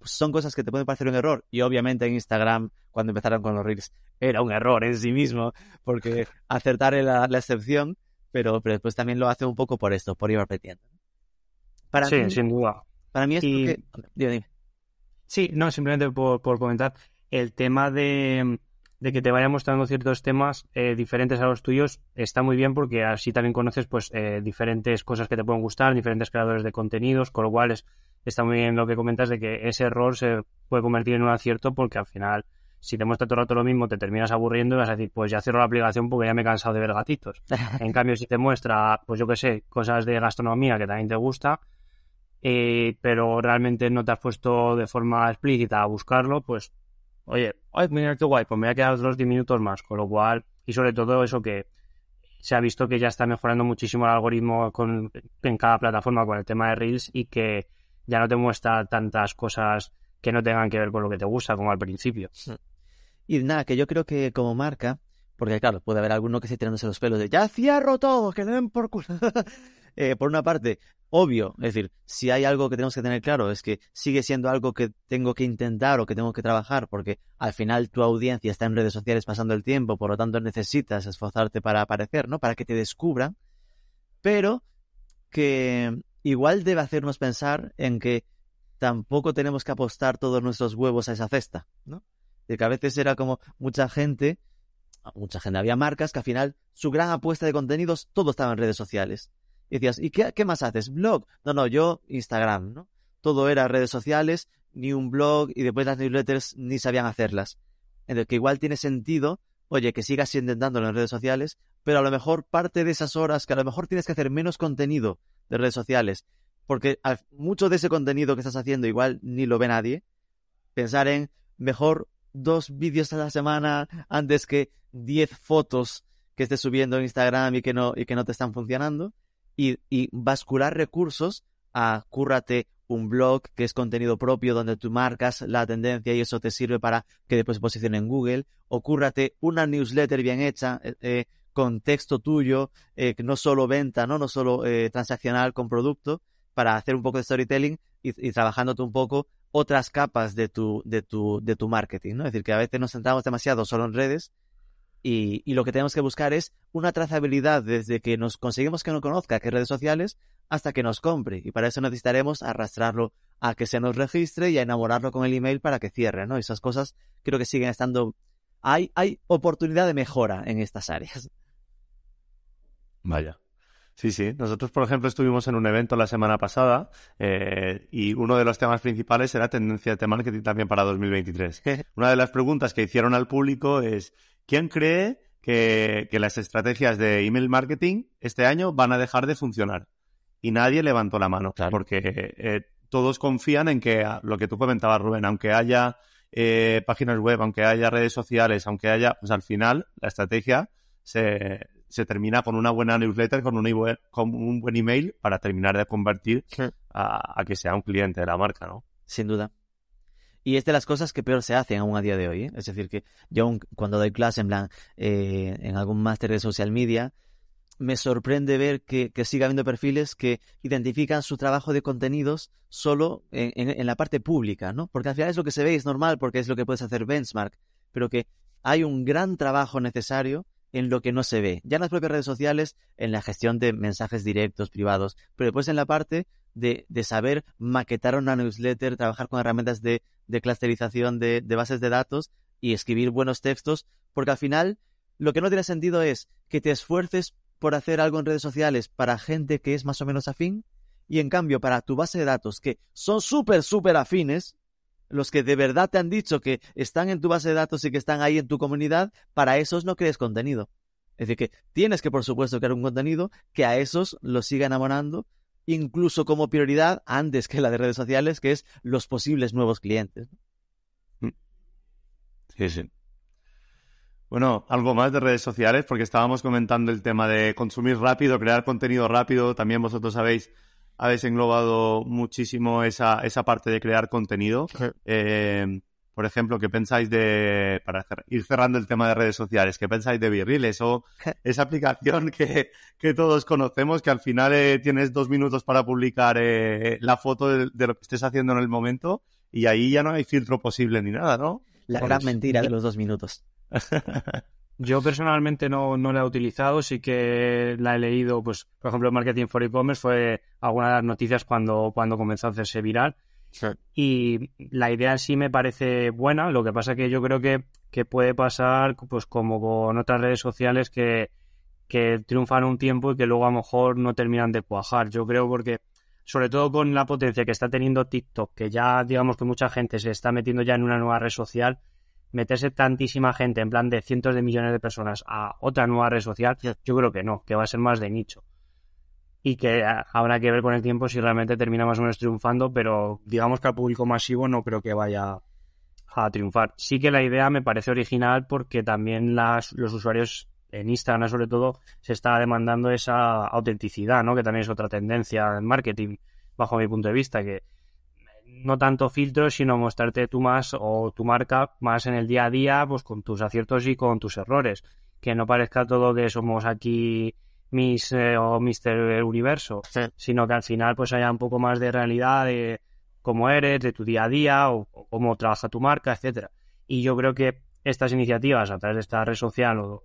son cosas que te pueden parecer un error. Y obviamente en Instagram, cuando empezaron con los reels, era un error en sí mismo, porque [LAUGHS] acertar la, la excepción, pero, pero después también lo hace un poco por esto, por ir repitiendo. Para sí, sin duda. Para mí es que... Sí, no, simplemente por, por comentar el tema de, de, que te vaya mostrando ciertos temas eh, diferentes a los tuyos está muy bien porque así también conoces pues eh, diferentes cosas que te pueden gustar, diferentes creadores de contenidos, con lo cual es, está muy bien lo que comentas de que ese error se puede convertir en un acierto porque al final si te muestra todo el rato lo mismo, te terminas aburriendo y vas a decir, pues ya cierro la aplicación porque ya me he cansado de ver gatitos. [LAUGHS] en cambio, si te muestra, pues yo qué sé, cosas de gastronomía que también te gusta, eh, pero realmente no te has puesto de forma explícita a buscarlo, pues, oye, ay, mira qué guay, pues me voy a quedar otros 10 minutos más, con lo cual, y sobre todo eso que se ha visto que ya está mejorando muchísimo el algoritmo con, en cada plataforma con el tema de Reels y que ya no te muestra tantas cosas que no tengan que ver con lo que te gusta como al principio. Y nada, que yo creo que como marca, porque claro, puede haber alguno que esté tirándose los pelos de ya cierro todo, que le den por culo. [LAUGHS] Eh, por una parte, obvio, es decir, si hay algo que tenemos que tener claro es que sigue siendo algo que tengo que intentar o que tengo que trabajar, porque al final tu audiencia está en redes sociales pasando el tiempo, por lo tanto necesitas esforzarte para aparecer, ¿no? Para que te descubran, pero que igual debe hacernos pensar en que tampoco tenemos que apostar todos nuestros huevos a esa cesta, ¿no? De que a veces era como mucha gente, mucha gente, había marcas que al final su gran apuesta de contenidos todo estaba en redes sociales. Y decías, ¿y qué, más haces? ¿Blog? No, no, yo Instagram, ¿no? Todo era redes sociales, ni un blog, y después las newsletters ni sabían hacerlas. Entonces, que igual tiene sentido, oye, que sigas intentándolo en redes sociales, pero a lo mejor parte de esas horas, que a lo mejor tienes que hacer menos contenido de redes sociales, porque mucho de ese contenido que estás haciendo igual ni lo ve nadie, pensar en mejor dos vídeos a la semana antes que diez fotos que estés subiendo en Instagram y que no, y que no te están funcionando. Y, bascular recursos a un blog que es contenido propio donde tú marcas la tendencia y eso te sirve para que después se posicione en Google. O cúrrate una newsletter bien hecha eh, eh, con texto tuyo, eh, no solo venta, no, no solo transaccional con producto, para hacer un poco de storytelling y, y trabajándote un poco otras capas de tu, de tu, de tu marketing, ¿no? Es decir, que a veces nos centramos demasiado solo en redes y, y, lo que tenemos que buscar es una trazabilidad desde que nos conseguimos que nos conozca qué redes sociales hasta que nos compre. Y para eso necesitaremos arrastrarlo a que se nos registre y a enamorarlo con el email para que cierre, ¿no? Esas cosas creo que siguen estando... Hay, hay oportunidad de mejora en estas áreas. Vaya. Sí, sí. Nosotros, por ejemplo, estuvimos en un evento la semana pasada eh, y uno de los temas principales era tendencia de marketing también para 2023. Una de las preguntas que hicieron al público es, ¿quién cree que, las estrategias de email marketing este año van a dejar de funcionar? Y nadie levantó la mano, porque eh, todos confían en que lo que tú comentabas, Rubén, aunque haya eh, páginas web, aunque haya redes sociales, aunque haya, pues al final la estrategia se, se termina con una buena newsletter, con un, con un buen email para terminar de convertir a, que sea un cliente de la marca, ¿no? Sin duda. Y es de las cosas que peor se hacen aún a día de hoy. ¿eh? Es decir, que yo cuando doy clase en plan, eh, en algún máster de social media, me sorprende ver que, que, siga habiendo perfiles que identifican su trabajo de contenidos solo en, en, la parte pública, ¿no? Porque al final es lo que se ve, es normal, porque es lo que puedes hacer benchmark, pero que hay un gran trabajo necesario en lo que no se ve. Ya en las propias redes sociales, en la gestión de mensajes directos, privados, pero después en la parte de, de saber maquetar una newsletter, trabajar con herramientas de, de clusterización de, de bases de datos y escribir buenos textos, porque al final lo que no tiene sentido es que te esfuerces por hacer algo en redes sociales para gente que es más o menos afín y en cambio para tu base de datos que son súper, súper afines, los que de verdad te han dicho que están en tu base de datos y que están ahí en tu comunidad, para esos no crees contenido. Es decir, que tienes que, por supuesto, crear un contenido que a esos los siga enamorando, incluso como prioridad antes que la de redes sociales, que es los posibles nuevos clientes. Mm. Sí, sí. Bueno, algo más de redes sociales, porque estábamos comentando el tema de consumir rápido, crear contenido rápido. También vosotros sabéis habéis englobado muchísimo esa, esa parte de crear contenido. Eh, por ejemplo, ¿qué pensáis de, para ir cerrando el tema de redes sociales, qué pensáis de Virriles o esa aplicación que, que todos conocemos, que al final eh, tienes dos minutos para publicar eh, la foto de, lo que estés haciendo en el momento y ahí ya no hay filtro posible ni nada, ¿no? La gran mentira de [LAUGHS] los dos minutos. [LAUGHS] Yo personalmente no, no la he utilizado, sí que la he leído, pues, por ejemplo, Marketing for E-Commerce fue alguna de las noticias cuando, cuando comenzó a hacerse viral y la idea en sí me parece buena, lo que pasa que yo creo que, que puede pasar pues como con otras redes sociales que, que triunfan un tiempo y que luego a lo mejor no terminan de cuajar. Yo creo porque, sobre todo con la potencia que está teniendo TikTok, que ya digamos que mucha gente se está metiendo ya en una nueva red social, meterse tantísima gente, en plan de cientos de millones de personas, a otra nueva red social, yo creo que no, que va a ser más de nicho y que habrá que ver con el tiempo si realmente termina más o menos triunfando, pero digamos que al público masivo no creo que vaya a triunfar. Sí que la idea me parece original porque también las, los usuarios en Instagram sobre todo se está demandando esa autenticidad, ¿no? Que también es otra tendencia en marketing bajo mi punto de vista, que no tanto filtros, sino mostrarte tú más o tu marca más en el día a día, pues con tus aciertos y con tus errores. Que no parezca todo que somos aquí Miss eh, o Mister Universo, sino que al final pues haya un poco más de realidad de cómo eres, de tu día a día o, cómo trabaja tu marca, etcétera. Y yo creo que estas iniciativas a través de esta red social o,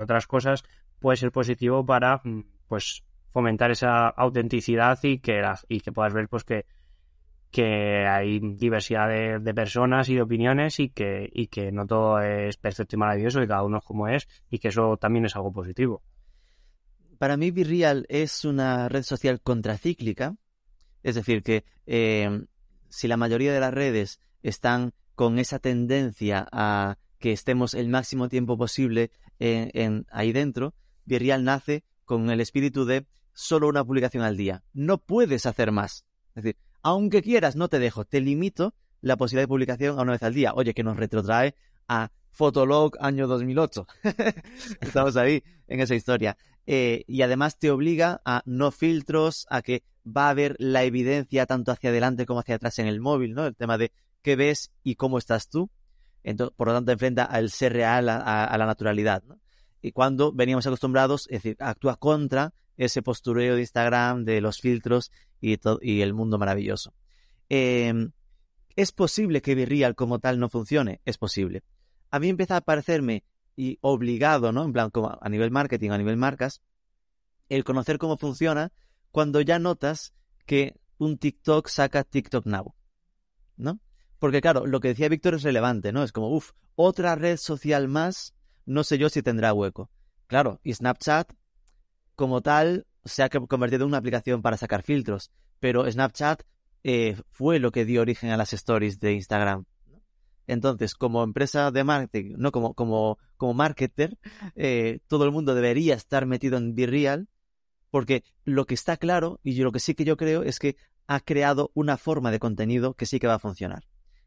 otras cosas puede ser positivo para mm, pues fomentar esa autenticidad y que y que puedas ver pues que que hay diversidad de, personas y de opiniones y que, y que no todo es perfecto y maravilloso y cada uno es como es y que eso también es algo positivo. Para mí, Virreal es una red social contracíclica, es decir, que em, si la mayoría de las redes están con esa tendencia a que estemos el máximo tiempo posible ahí dentro, Virreal nace con el espíritu de solo una publicación al día. No puedes hacer más. Es decir, aunque quieras, no te dejo, te limito la posibilidad de publicación a una vez al día. Oye, que nos retrotrae a Fotolog año 2008. [LAUGHS] Estamos ahí en esa historia. Eh, y además te obliga a no filtros, a que va a haber la evidencia tanto hacia adelante como hacia atrás en el móvil, ¿no? El tema de qué ves y cómo estás tú. Entonces, por lo tanto, enfrenta al ser real a, la naturalidad. Y cuando veníamos acostumbrados, es decir, actúa contra ese postureo de Instagram, de los filtros y, y el mundo maravilloso. Em, ¿Es posible que Virreal como tal no funcione? Es posible a mí empieza a parecerme y obligado, ¿no? En plan, como a nivel marketing, a nivel marcas, el conocer cómo funciona cuando ya notas que un TikTok saca TikTok Now, ¿no? Porque claro, lo que decía Víctor es relevante, ¿no? Es como, uff, otra red social más, no sé yo si tendrá hueco. Claro, y Snapchat, como tal, se ha convertido en una aplicación para sacar filtros, pero Snapchat eh, fue lo que dio origen a las stories de Instagram. Entonces, como empresa de marketing, no como, como, como marketer, eh, todo el mundo debería estar metido en BeReal, porque lo que está claro, y yo, lo que sí que yo creo, es que ha creado una forma de contenido que sí que va a funcionar,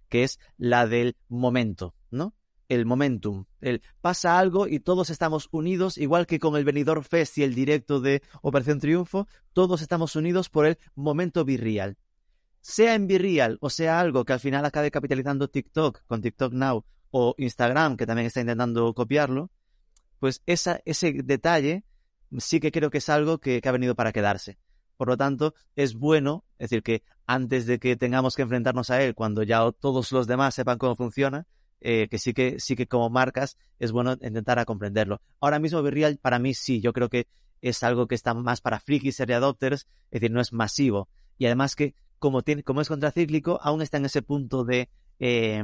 que es la del momento, ¿no? El momentum. El pasa algo y todos estamos unidos, igual que con el Benidorm Fest y el directo de Operación Triunfo, todos estamos unidos por el momento virreal sea en Virreal o sea algo que al final acabe capitalizando TikTok con TikTok Now o Instagram, que también está intentando copiarlo, pues ese detalle sí que creo que es algo que, ha venido para quedarse. Por lo tanto, es bueno, es decir, que antes de que tengamos que enfrentarnos a él, cuando ya todos los demás sepan cómo funciona, eh, que sí que sí que como marcas es bueno intentar a comprenderlo. Ahora mismo Virreal para mí sí, yo creo que es algo que está más para frikis, y adopters, es decir, no es masivo. Y además que como, tiene, como es contracíclico, aún está en ese punto de eh,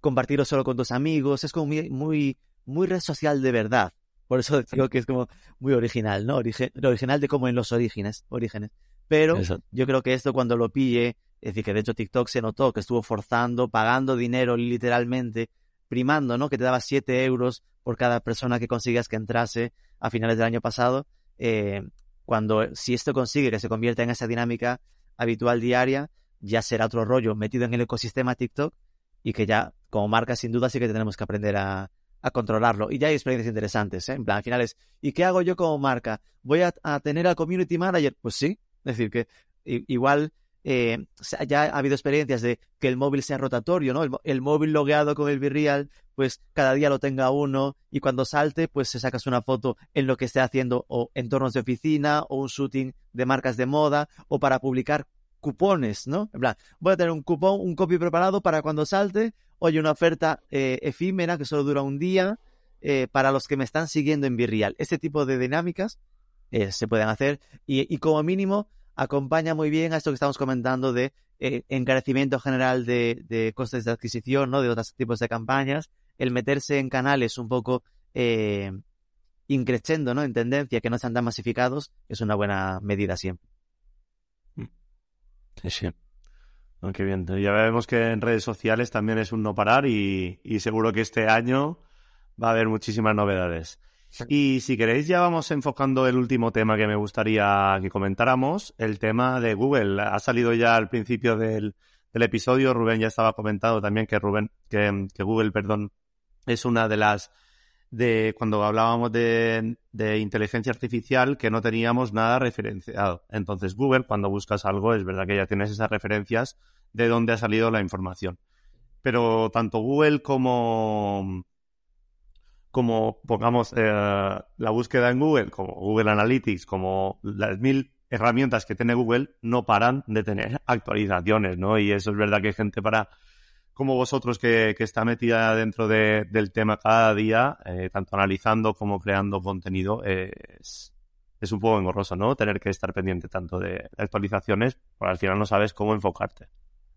compartirlo solo con tus amigos. Es como muy, muy, muy red social de verdad. Por eso [LAUGHS] digo que es como muy original, ¿no? original de como en los orígenes. orígenes. Pero yo creo que esto cuando lo pille, es decir, que de hecho TikTok se notó que estuvo forzando, pagando dinero literalmente, primando, ¿no? Que te daba 7 euros por cada persona que consigas que entrase a finales del año pasado. Eh, cuando, si esto consigue que se convierta en esa dinámica, habitual diaria, ya será otro rollo metido en el ecosistema TikTok y que ya como marca sin duda sí que tenemos que aprender a, controlarlo. Y ya hay experiencias interesantes, ¿eh? En plan, al final es, ¿y qué hago yo como marca? ¿Voy a, tener al community manager? Pues sí, es decir, que igual eh, ya ha habido experiencias de que el móvil sea rotatorio, ¿no? El, móvil logueado con el Virreal, pues cada día lo tenga uno y cuando salte, pues se sacas una foto en lo que esté haciendo o entornos de oficina o un shooting de marcas de moda o para publicar cupones, ¿no? En plan, voy a tener un cupón, un copy preparado para cuando salte, oye, una oferta eh, efímera que solo dura un día eh, para los que me están siguiendo en Virreal. Este tipo de dinámicas se pueden hacer y, y como mínimo acompaña muy bien a esto que estamos comentando de eh, encarecimiento general de, costes de adquisición, ¿no? De otros tipos de campañas, el meterse en canales un poco eh, increciendo, ¿no? En tendencia, que no están tan masificados, es una buena medida siempre. Sí, sí. Qué bien. Ya vemos que en redes sociales también es un no parar y seguro que este año va a haber muchísimas novedades. Y si queréis ya vamos enfocando el último tema que me gustaría que comentáramos, el tema de Google. Ha salido ya al principio del, episodio, Rubén ya estaba comentado también que Rubén, que, Google, perdón, es una de las de cuando hablábamos de, de, inteligencia artificial que no teníamos nada referenciado. Entonces Google, cuando buscas algo, es verdad que ya tienes esas referencias de dónde ha salido la información. Pero tanto Google como, como pongamos eh, la búsqueda en Google, como Google Analytics, como las mil herramientas que tiene Google, no paran de tener [LAUGHS] actualizaciones, ¿no? Y eso es verdad que hay gente para como vosotros que, que está metida dentro del tema cada día, eh, tanto analizando como creando contenido, es, es un poco engorroso, ¿no? Tener que estar pendiente tanto de actualizaciones, porque al final no sabes cómo enfocarte.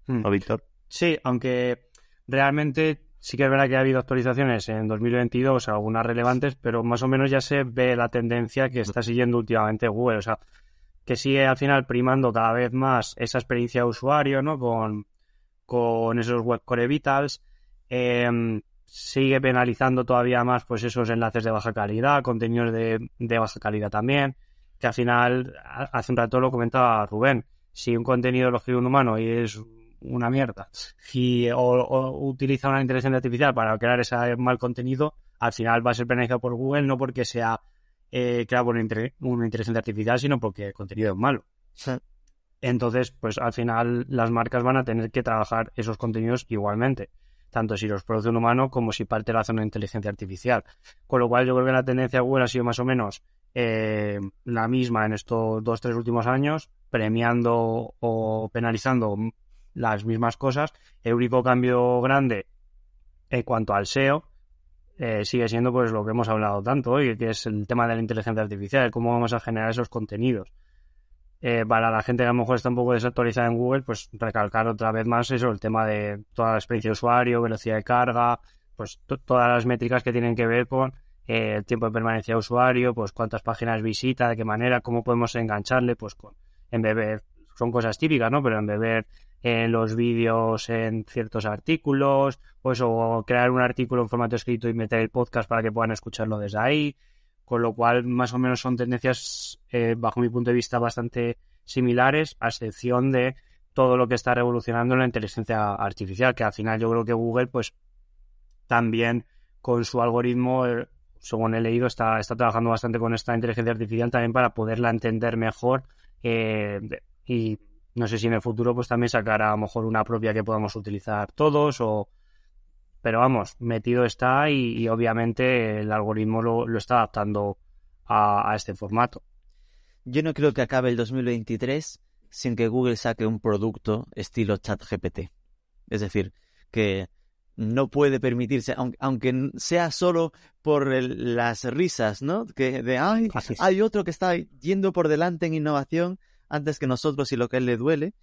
¿No, hmm. Víctor? Sí, aunque realmente Sí que es verdad que ha habido actualizaciones en 2022, algunas relevantes, pero más o menos ya se ve la tendencia que está siguiendo últimamente Google. O sea, que sigue al final primando cada vez más esa experiencia de usuario, ¿no? Con, con esos web core vitals. Em, sigue penalizando todavía más pues esos enlaces de baja calidad, contenidos de, de baja calidad también, que al final, hace un rato lo comentaba Rubén, si un contenido lo escribe un humano y es una mierda y, o, utiliza una inteligencia artificial para crear ese mal contenido, al final va a ser penalizado por Google no porque sea eh, creado por una, inteligencia artificial, sino porque el contenido es malo. Entonces, pues al final las marcas van a tener que trabajar esos contenidos igualmente, tanto si los produce un humano como si parte lo hace una inteligencia artificial. Con lo cual yo creo que la tendencia de Google ha sido más o menos eh, la misma en estos dos, tres últimos años, premiando o penalizando las mismas cosas. El único cambio grande en cuanto al SEO eh, sigue siendo pues lo que hemos hablado tanto hoy, que es el tema de la inteligencia artificial, cómo vamos a generar esos contenidos. Eh, para la gente que a lo mejor está un poco desactualizada en Google, pues recalcar otra vez más eso, el tema de toda la experiencia de usuario, velocidad de carga, pues todas las métricas que tienen que ver con eh, el tiempo de permanencia de usuario, pues cuántas páginas visita, de qué manera, cómo podemos engancharle, pues con, en beber, son cosas típicas, ¿no? Pero en en los vídeos en ciertos artículos, o eso, crear un artículo en formato escrito y meter el podcast para que puedan escucharlo desde ahí, con lo cual más o menos son tendencias, eh, bajo mi punto de vista, bastante similares, a excepción de todo lo que está revolucionando la inteligencia artificial, que al final yo creo que Google, pues también con su algoritmo, eh, según he leído, está, está trabajando bastante con esta inteligencia artificial también para poderla entender mejor eh, y no sé si en el futuro pues también sacará a lo mejor una propia que podamos utilizar todos o... Pero vamos, metido está y, obviamente el algoritmo lo, está adaptando a, este formato. Yo no creo que acabe el 2023 sin que Google saque un producto estilo ChatGPT. Es decir, que no puede permitirse, aunque, sea solo por las risas, ¿no? Que de, ay, hay otro que está yendo por delante en innovación antes que nosotros y lo que él le duele,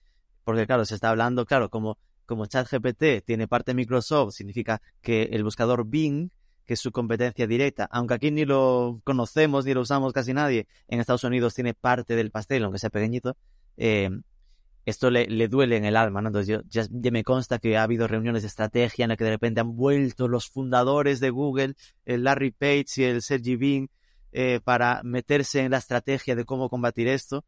porque claro, se está hablando, claro, como, ChatGPT tiene parte de Microsoft, significa que el buscador Bing, que es su competencia directa, aunque aquí ni lo conocemos ni lo usamos casi nadie, en Estados Unidos tiene parte del pastel, aunque sea pequeñito, eh, esto le, le, duele en el alma, ¿no? Entonces yo, ya, me consta que ha habido reuniones de estrategia en las que de repente han vuelto los fundadores de Google, el Larry Page y el Sergey Bing, eh, para meterse en la estrategia de cómo combatir esto.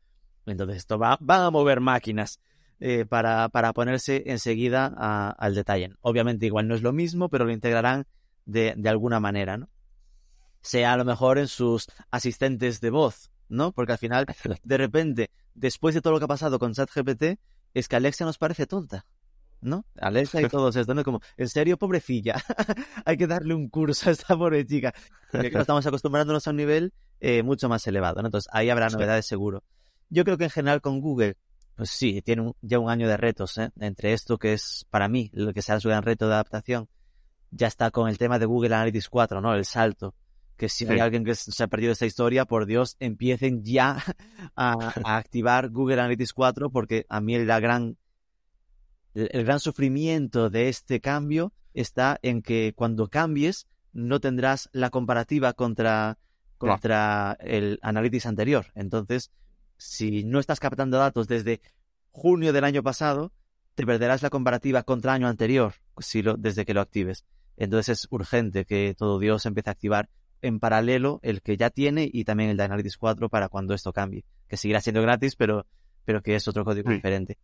Entonces esto va, van a mover máquinas eh, para, para, ponerse enseguida al detalle. Obviamente igual no es lo mismo, pero lo integrarán de, de alguna manera, ¿no? Sea a lo mejor en sus asistentes de voz, ¿no? Porque al final, de repente, después de todo lo que ha pasado con ChatGPT, es que Alexa nos parece tonta. ¿no? Alexa y [LAUGHS] todos esto, ¿no? Como, en serio, pobrecilla, [LAUGHS] hay que darle un curso a esta pobre [LAUGHS] chica. estamos acostumbrándonos a un nivel eh, mucho más elevado, ¿no? Entonces, ahí habrá novedades seguro. Yo creo que en general con Google, pues sí, tiene ya un año de retos, ¿eh? Entre esto que es, para mí, lo que será su gran reto de adaptación, ya está con el tema de Google Analytics 4, ¿no? El salto. Que si hay alguien que se ha perdido esta historia, por Dios, empiecen ya [LAUGHS] a, a [LAUGHS] activar Google Analytics 4, porque a mí la gran el gran sufrimiento de este cambio está en que cuando cambies no tendrás la comparativa contra, contra el Analytics anterior. Entonces, si no estás captando datos desde junio del año pasado, te perderás la comparativa contra el año anterior si lo, desde que lo actives. Entonces es urgente que todo Dios empiece a activar en paralelo el que ya tiene y también el de Analytics 4 para cuando esto cambie. Que seguirá siendo gratis, pero, pero que es otro código diferente.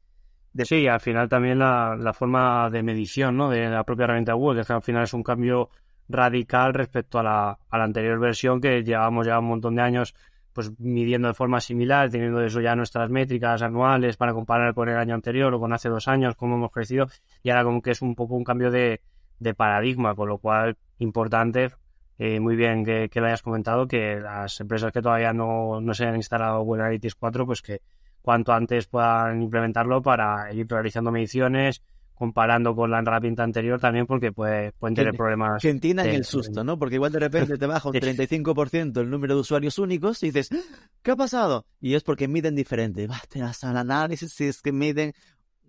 Sí, al final también la, la, forma de medición ¿no? de la propia herramienta Google, que al final es un cambio radical respecto a la, a la anterior versión que llevamos ya un montón de años pues midiendo de forma similar, teniendo eso ya nuestras métricas anuales para comparar con el año anterior o con hace dos años, cómo hemos crecido, y ahora como que es un poco un cambio de, de paradigma, con lo cual importante, eh, muy bien que, lo hayas comentado, que las empresas que todavía no, no se han instalado Google Analytics 4, pues que, cuanto antes puedan implementarlo para ir realizando mediciones, comparando con la herramienta anterior también porque puede, pueden tener problemas. Que en el susto, ¿no? Porque igual de repente te baja un [LAUGHS] 35% el número de usuarios únicos y dices, ¿qué ha pasado? Y es porque miden diferente. Va, te vas al análisis, si es que miden,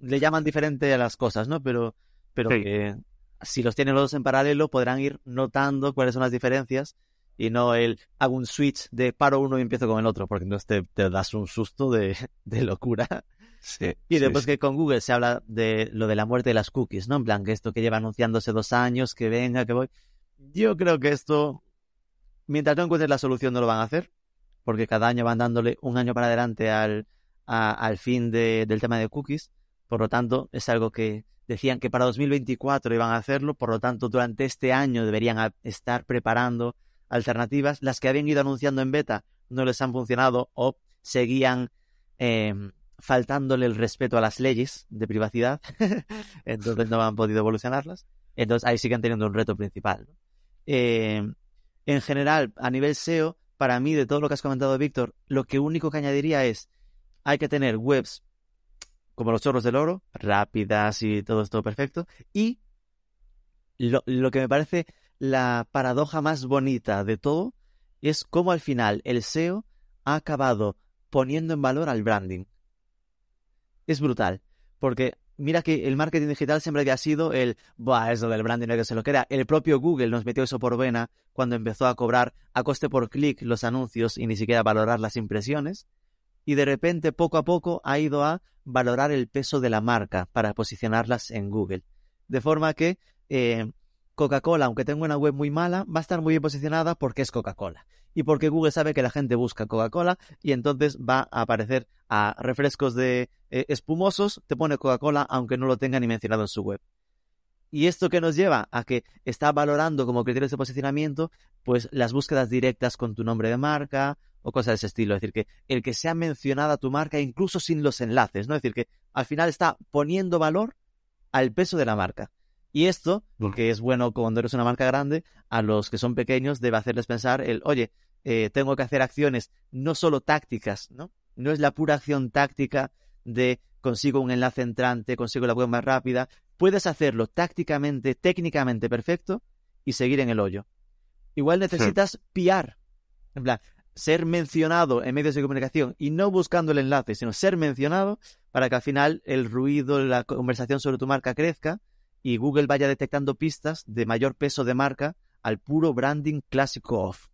le llaman diferente a las cosas, ¿no? Pero, pero que si los tienen los dos en paralelo podrán ir notando cuáles son las diferencias y no el hago un switch de paro uno y empiezo con el otro, porque entonces te, das un susto de, locura. Sí, y después que con Google se habla de lo de la muerte de las cookies, ¿no? En plan, que esto que lleva anunciándose dos años, que venga, que voy. Yo creo que esto, mientras no encuentres la solución, no lo van a hacer, porque cada año van dándole un año para adelante al, al fin del tema de cookies. Por lo tanto, es algo que decían que para 2024 iban a hacerlo, por lo tanto, durante este año deberían estar preparando alternativas, las que habían ido anunciando en beta no les han funcionado o seguían eh, faltándole el respeto a las leyes de privacidad, [LAUGHS] entonces no han podido evolucionarlas. Entonces ahí siguen teniendo un reto principal. Eh, en general, a nivel SEO, para mí, de todo lo que has comentado, Víctor, lo que único que añadiría es, hay que tener webs como los chorros del oro, rápidas y todo esto perfecto, y lo, lo que me parece la paradoja más bonita de todo es cómo al final el SEO ha acabado poniendo en valor al branding. Es brutal, porque mira que el marketing digital siempre había sido el, buah, eso del branding que se lo queda. El propio Google nos metió eso por vena cuando empezó a cobrar a coste por clic los anuncios y ni siquiera valorar las impresiones. Y de repente, poco a poco, ha ido a valorar el peso de la marca para posicionarlas en Google. De forma que eh, Coca-Cola, aunque tenga una web muy mala, va a estar muy bien posicionada porque es Coca-Cola. Y porque Google sabe que la gente busca Coca-Cola y entonces va a aparecer a refrescos de eh, espumosos, te pone Coca-Cola aunque no lo tenga ni mencionado en su web. Y esto que nos lleva a que está valorando como criterios de posicionamiento, pues las búsquedas directas con tu nombre de marca o cosas de ese estilo. Es decir, que el que sea mencionada tu marca incluso sin los enlaces, ¿no? Es decir, que al final está poniendo valor al peso de la marca. Y esto, que es bueno cuando eres una marca grande, a los que son pequeños debe hacerles pensar el, oye, eh, tengo que hacer acciones no solo tácticas, ¿no? No es la pura acción táctica de consigo un enlace entrante, consigo la web más rápida. Puedes hacerlo tácticamente, técnicamente perfecto y seguir en el hoyo. Igual necesitas piar, en plan, ser mencionado en medios de comunicación y no buscando el enlace, sino ser mencionado para que al final el ruido, la conversación sobre tu marca crezca y Google vaya detectando pistas de mayor peso de marca al puro branding clásico off.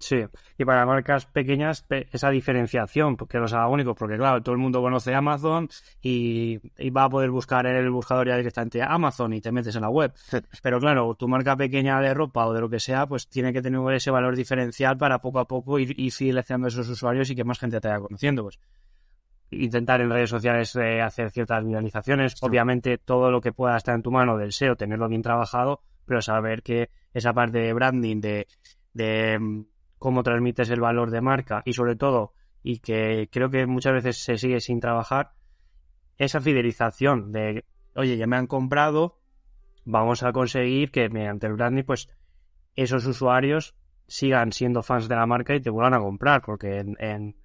Sí, y para marcas pequeñas esa diferenciación, porque los haga únicos, porque claro, todo el mundo conoce Amazon y, va a poder buscar en el buscador ya directamente Amazon y te metes en la web. Pero claro, tu marca pequeña de ropa o de lo que sea, pues tiene que tener ese valor diferencial para poco a poco ir, ir a esos usuarios y que más gente te vaya conociendo. Pues intentar en redes sociales eh, hacer ciertas viralizaciones. Obviamente, todo lo que pueda estar en tu mano del SEO, tenerlo bien trabajado, pero saber que esa parte de branding, de, de mm, cómo transmites el valor de marca y sobre todo, y que creo que muchas veces se sigue sin trabajar, esa fidelización de, oye, ya me han comprado, vamos a conseguir que mediante el branding, pues esos usuarios sigan siendo fans de la marca y te vuelvan a comprar, porque en,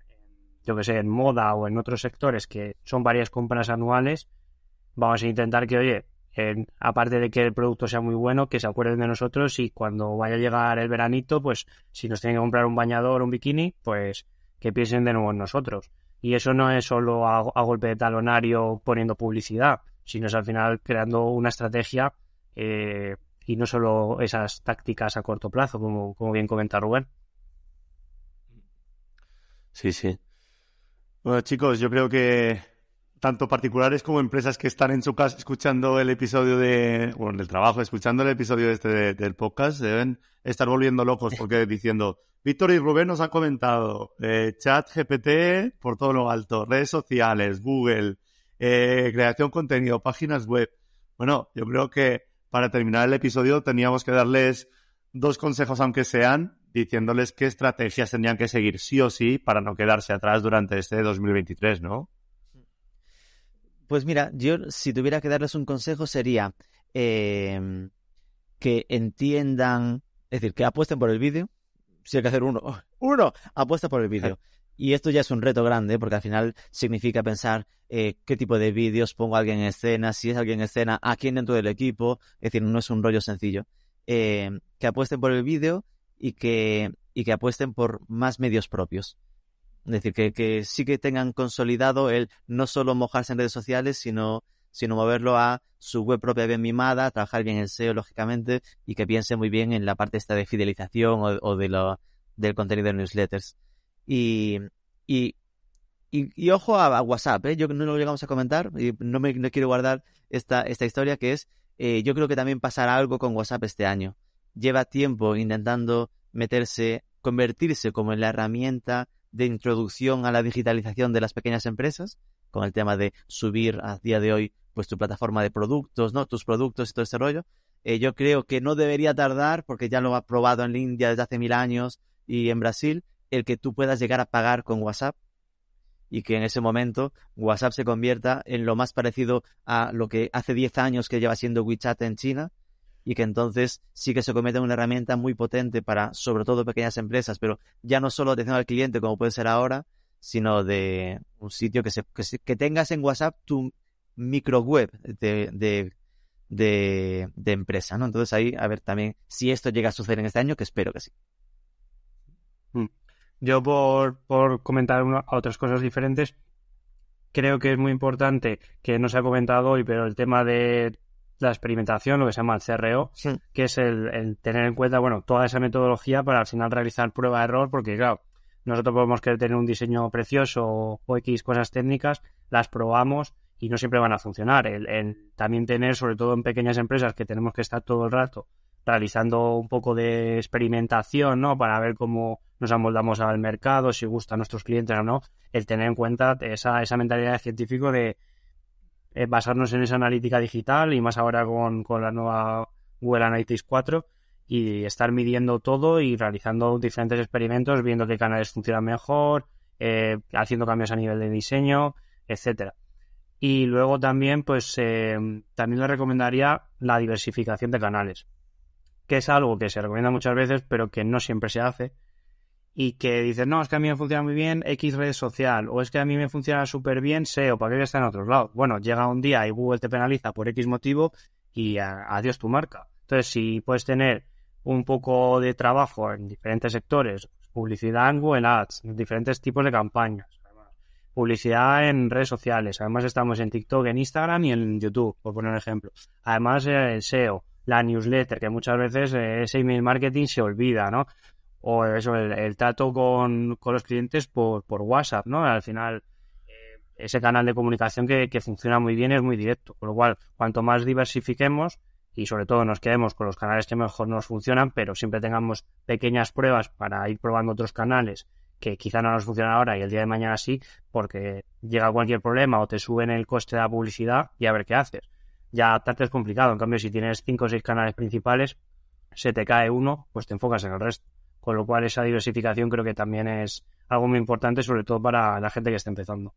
yo que sé, en moda o en otros sectores que son varias compras anuales, vamos a intentar que, oye, aparte de que el producto sea muy bueno, que se acuerden de nosotros y cuando vaya a llegar el veranito, pues si nos tienen que comprar un bañador un bikini, pues que piensen de nuevo en nosotros. Y eso no es solo a, golpe de talonario poniendo publicidad, sino es al final creando una estrategia eh, y no solo esas tácticas a corto plazo, como, como bien comenta Rubén. Sí, sí. Bueno, chicos, yo creo que tanto particulares como empresas que están en su casa escuchando el episodio de, bueno, del trabajo, escuchando el episodio este del podcast, deben estar volviendo locos porque [LAUGHS] diciendo, Víctor y Rubén nos han comentado, eh, chat GPT por todo lo alto, redes sociales, Google, eh, creación de contenido, páginas web. Bueno, yo creo que para terminar el episodio teníamos que darles dos consejos, aunque sean, diciéndoles qué estrategias tendrían que seguir sí o sí para no quedarse atrás durante este 2023, ¿no? Pues mira, yo si tuviera que darles un consejo sería em, que entiendan, es decir, que apuesten por el vídeo. Si hay que hacer uno, [LAUGHS] uno, apuesta por el vídeo. Y esto ya es un reto grande porque al final significa pensar eh, qué tipo de vídeos pongo a alguien en escena, si es alguien en escena, a quién dentro del equipo. Es decir, no es un rollo sencillo. Em, que apuesten por el vídeo y que, y que apuesten por más medios propios. Es decir, que, que sí que tengan consolidado el no solo mojarse en redes sociales, sino, sino moverlo a su web propia bien mimada, trabajar bien en SEO, lógicamente, y que piense muy bien en la parte esta de fidelización o, de lo, del contenido de newsletters. Y, y, y, ojo a, WhatsApp, ¿eh? yo no lo llegamos a comentar, y no me no quiero guardar esta, esta historia, que es, eh, yo creo que también pasará algo con WhatsApp este año. Lleva tiempo intentando meterse, convertirse como en la herramienta de introducción a la digitalización de las pequeñas empresas, con el tema de subir a día de hoy pues tu plataforma de productos, ¿no? Tus productos y todo ese rollo. Eh, yo creo que no debería tardar, porque ya lo ha probado en India desde hace mil años y en Brasil, el que tú puedas llegar a pagar con WhatsApp y que en ese momento WhatsApp se convierta en lo más parecido a lo que hace 10 años que lleva siendo WeChat en China, y que entonces sí que se en una herramienta muy potente para, sobre todo, pequeñas empresas, pero ya no solo atención al cliente como puede ser ahora, sino de un sitio que, se, que, tengas en WhatsApp tu micro web de, de, de, empresa, ¿no? Entonces ahí, a ver también si esto llega a suceder en este año, que espero que sí. Mm. Yo por, por comentar otras cosas diferentes, creo que es muy importante que no se ha comentado hoy, pero el tema de la experimentación, lo que se llama el CRO, que es el, tener en cuenta, bueno, toda esa metodología para al final realizar prueba de error, porque claro, nosotros podemos querer tener un diseño precioso o, X cosas técnicas, las probamos y no siempre van a funcionar. El, también tener, sobre todo en pequeñas empresas, que tenemos que estar todo el rato realizando un poco de experimentación, ¿no? Para ver cómo nos amoldamos al mercado, si gusta a nuestros clientes o no, el tener en cuenta esa, esa mentalidad de científico de eh, basarnos en esa analítica digital y más ahora con, con la nueva Google Analytics 4 y estar midiendo todo y realizando diferentes experimentos, viendo qué canales funcionan mejor, eh, haciendo cambios a nivel de diseño, etcétera. Y luego también, pues, eh, también le recomendaría la diversificación de canales, que es algo que se recomienda muchas veces, pero que no siempre se hace y que dices, no, es que a mí me funciona muy bien X red social, o es que a mí me funciona súper bien SEO, ¿para qué voy a estar en otros lados? Bueno, llega un día y Google te penaliza por X motivo y adiós tu marca. Entonces, si puedes tener un poco de trabajo en diferentes sectores, publicidad en Google Ads, diferentes tipos de campañas, publicidad en redes sociales, además estamos en TikTok, en Instagram y en YouTube, por poner un ejemplo. Además, el SEO, la newsletter, que muchas veces eh, ese email marketing se olvida, ¿no? O eso, el, trato con, los clientes por, por, WhatsApp, ¿no? Al final, eh, ese canal de comunicación que, que, funciona muy bien es muy directo, con lo cual, cuanto más diversifiquemos y sobre todo nos quedemos con los canales que mejor nos funcionan, pero siempre tengamos pequeñas pruebas para ir probando otros canales que quizá no nos funcionan ahora y el día de mañana sí, porque llega cualquier problema o te suben el coste de la publicidad y a ver qué haces. Ya tanto es complicado, en cambio si tienes cinco o seis canales principales, se te cae uno, pues te enfocas en el resto. Con lo cual esa diversificación creo que también es algo muy importante, sobre todo para la gente que está empezando.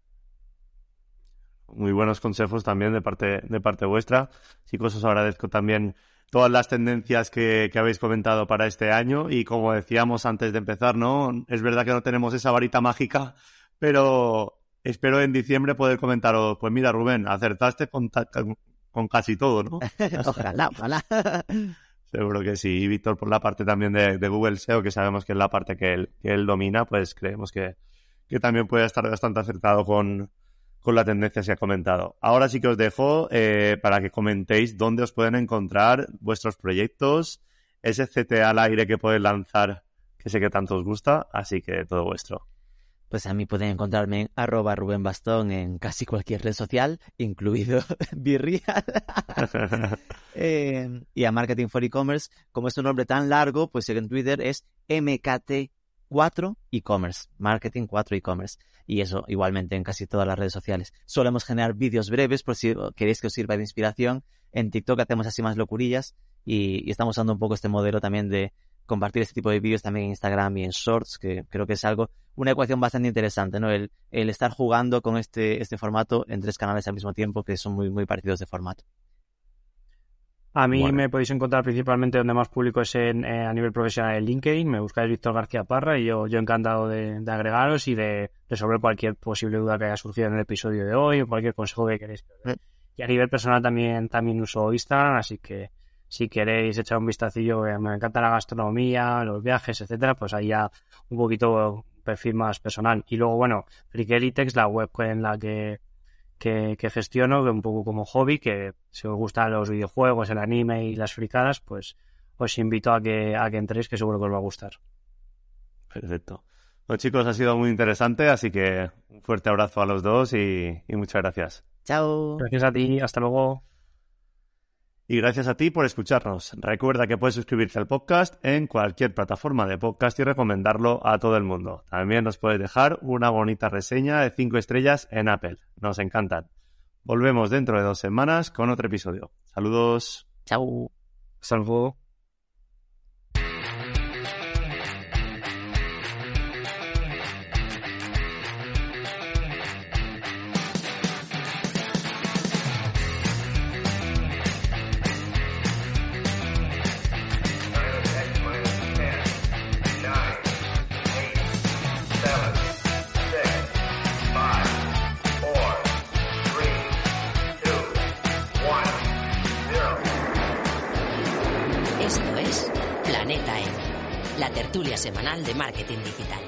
muy buenos consejos también de parte, de parte vuestra. Chicos, os agradezco también todas las tendencias que, que, habéis comentado para este año y como decíamos antes de empezar, ¿no? Es verdad que no tenemos esa varita mágica, pero espero en diciembre poder comentaros, pues mira Rubén, acertaste con, con casi todo, ¿no? [LAUGHS] ojalá, ojalá. [LAUGHS] Seguro que sí. Y Víctor, por la parte también de, Google SEO, que sabemos que es la parte que él, que él domina, pues creemos que, que también puede estar bastante acertado con, con la tendencia que ha comentado. Ahora sí que os dejo eh, para que comentéis dónde os pueden encontrar vuestros proyectos, ese CTA al aire que podéis lanzar, que sé que tanto os gusta, así que todo vuestro. Pues a mí pueden encontrarme en arroba Rubén Bastón en casi cualquier red social, incluido [LAUGHS] Virreal. [LAUGHS] eh, y a Marketing for E-Commerce, como es un nombre tan largo, pues en Twitter es MKT4 e-commerce, Marketing 4 e-commerce. Y eso igualmente en casi todas las redes sociales. Solemos generar vídeos breves por si queréis que os sirva de inspiración. En TikTok hacemos así más locurillas y, y estamos usando un poco este modelo también de compartir este tipo de vídeos también en Instagram y en Shorts, que creo que es algo, una ecuación bastante interesante, ¿no? El, el estar jugando con este, este formato en tres canales al mismo tiempo que son muy, muy parecidos de formato. A mí bueno. me podéis encontrar principalmente donde más público es en, eh, a nivel profesional en LinkedIn. Me buscáis Víctor García Parra y yo, yo encantado de, de agregaros y de resolver cualquier posible duda que haya surgido en el episodio de hoy o cualquier consejo que queréis. Y a nivel personal también, también uso Instagram, así que si queréis echar un vistacillo, me encanta la gastronomía, los viajes, etcétera, pues ahí ya un poquito perfil más personal. Y luego, bueno, Frikeritex, la web en la que, que, que gestiono, que un poco como hobby, que si os gustan los videojuegos, el anime y las fricadas, pues os invito a que, a que entréis, que seguro que os va a gustar. Perfecto. Bueno, chicos, ha sido muy interesante, así que un fuerte abrazo a los dos y, y muchas gracias. Chao. Gracias a ti, hasta luego. Y gracias a ti por escucharnos. Recuerda que puedes suscribirte al podcast en cualquier plataforma de podcast y recomendarlo a todo el mundo. También nos puedes dejar una bonita reseña de 5 estrellas en Apple. Nos encantan. Volvemos dentro de dos semanas con otro episodio. Saludos. Chao. Salvo. Semanal de marketing digital.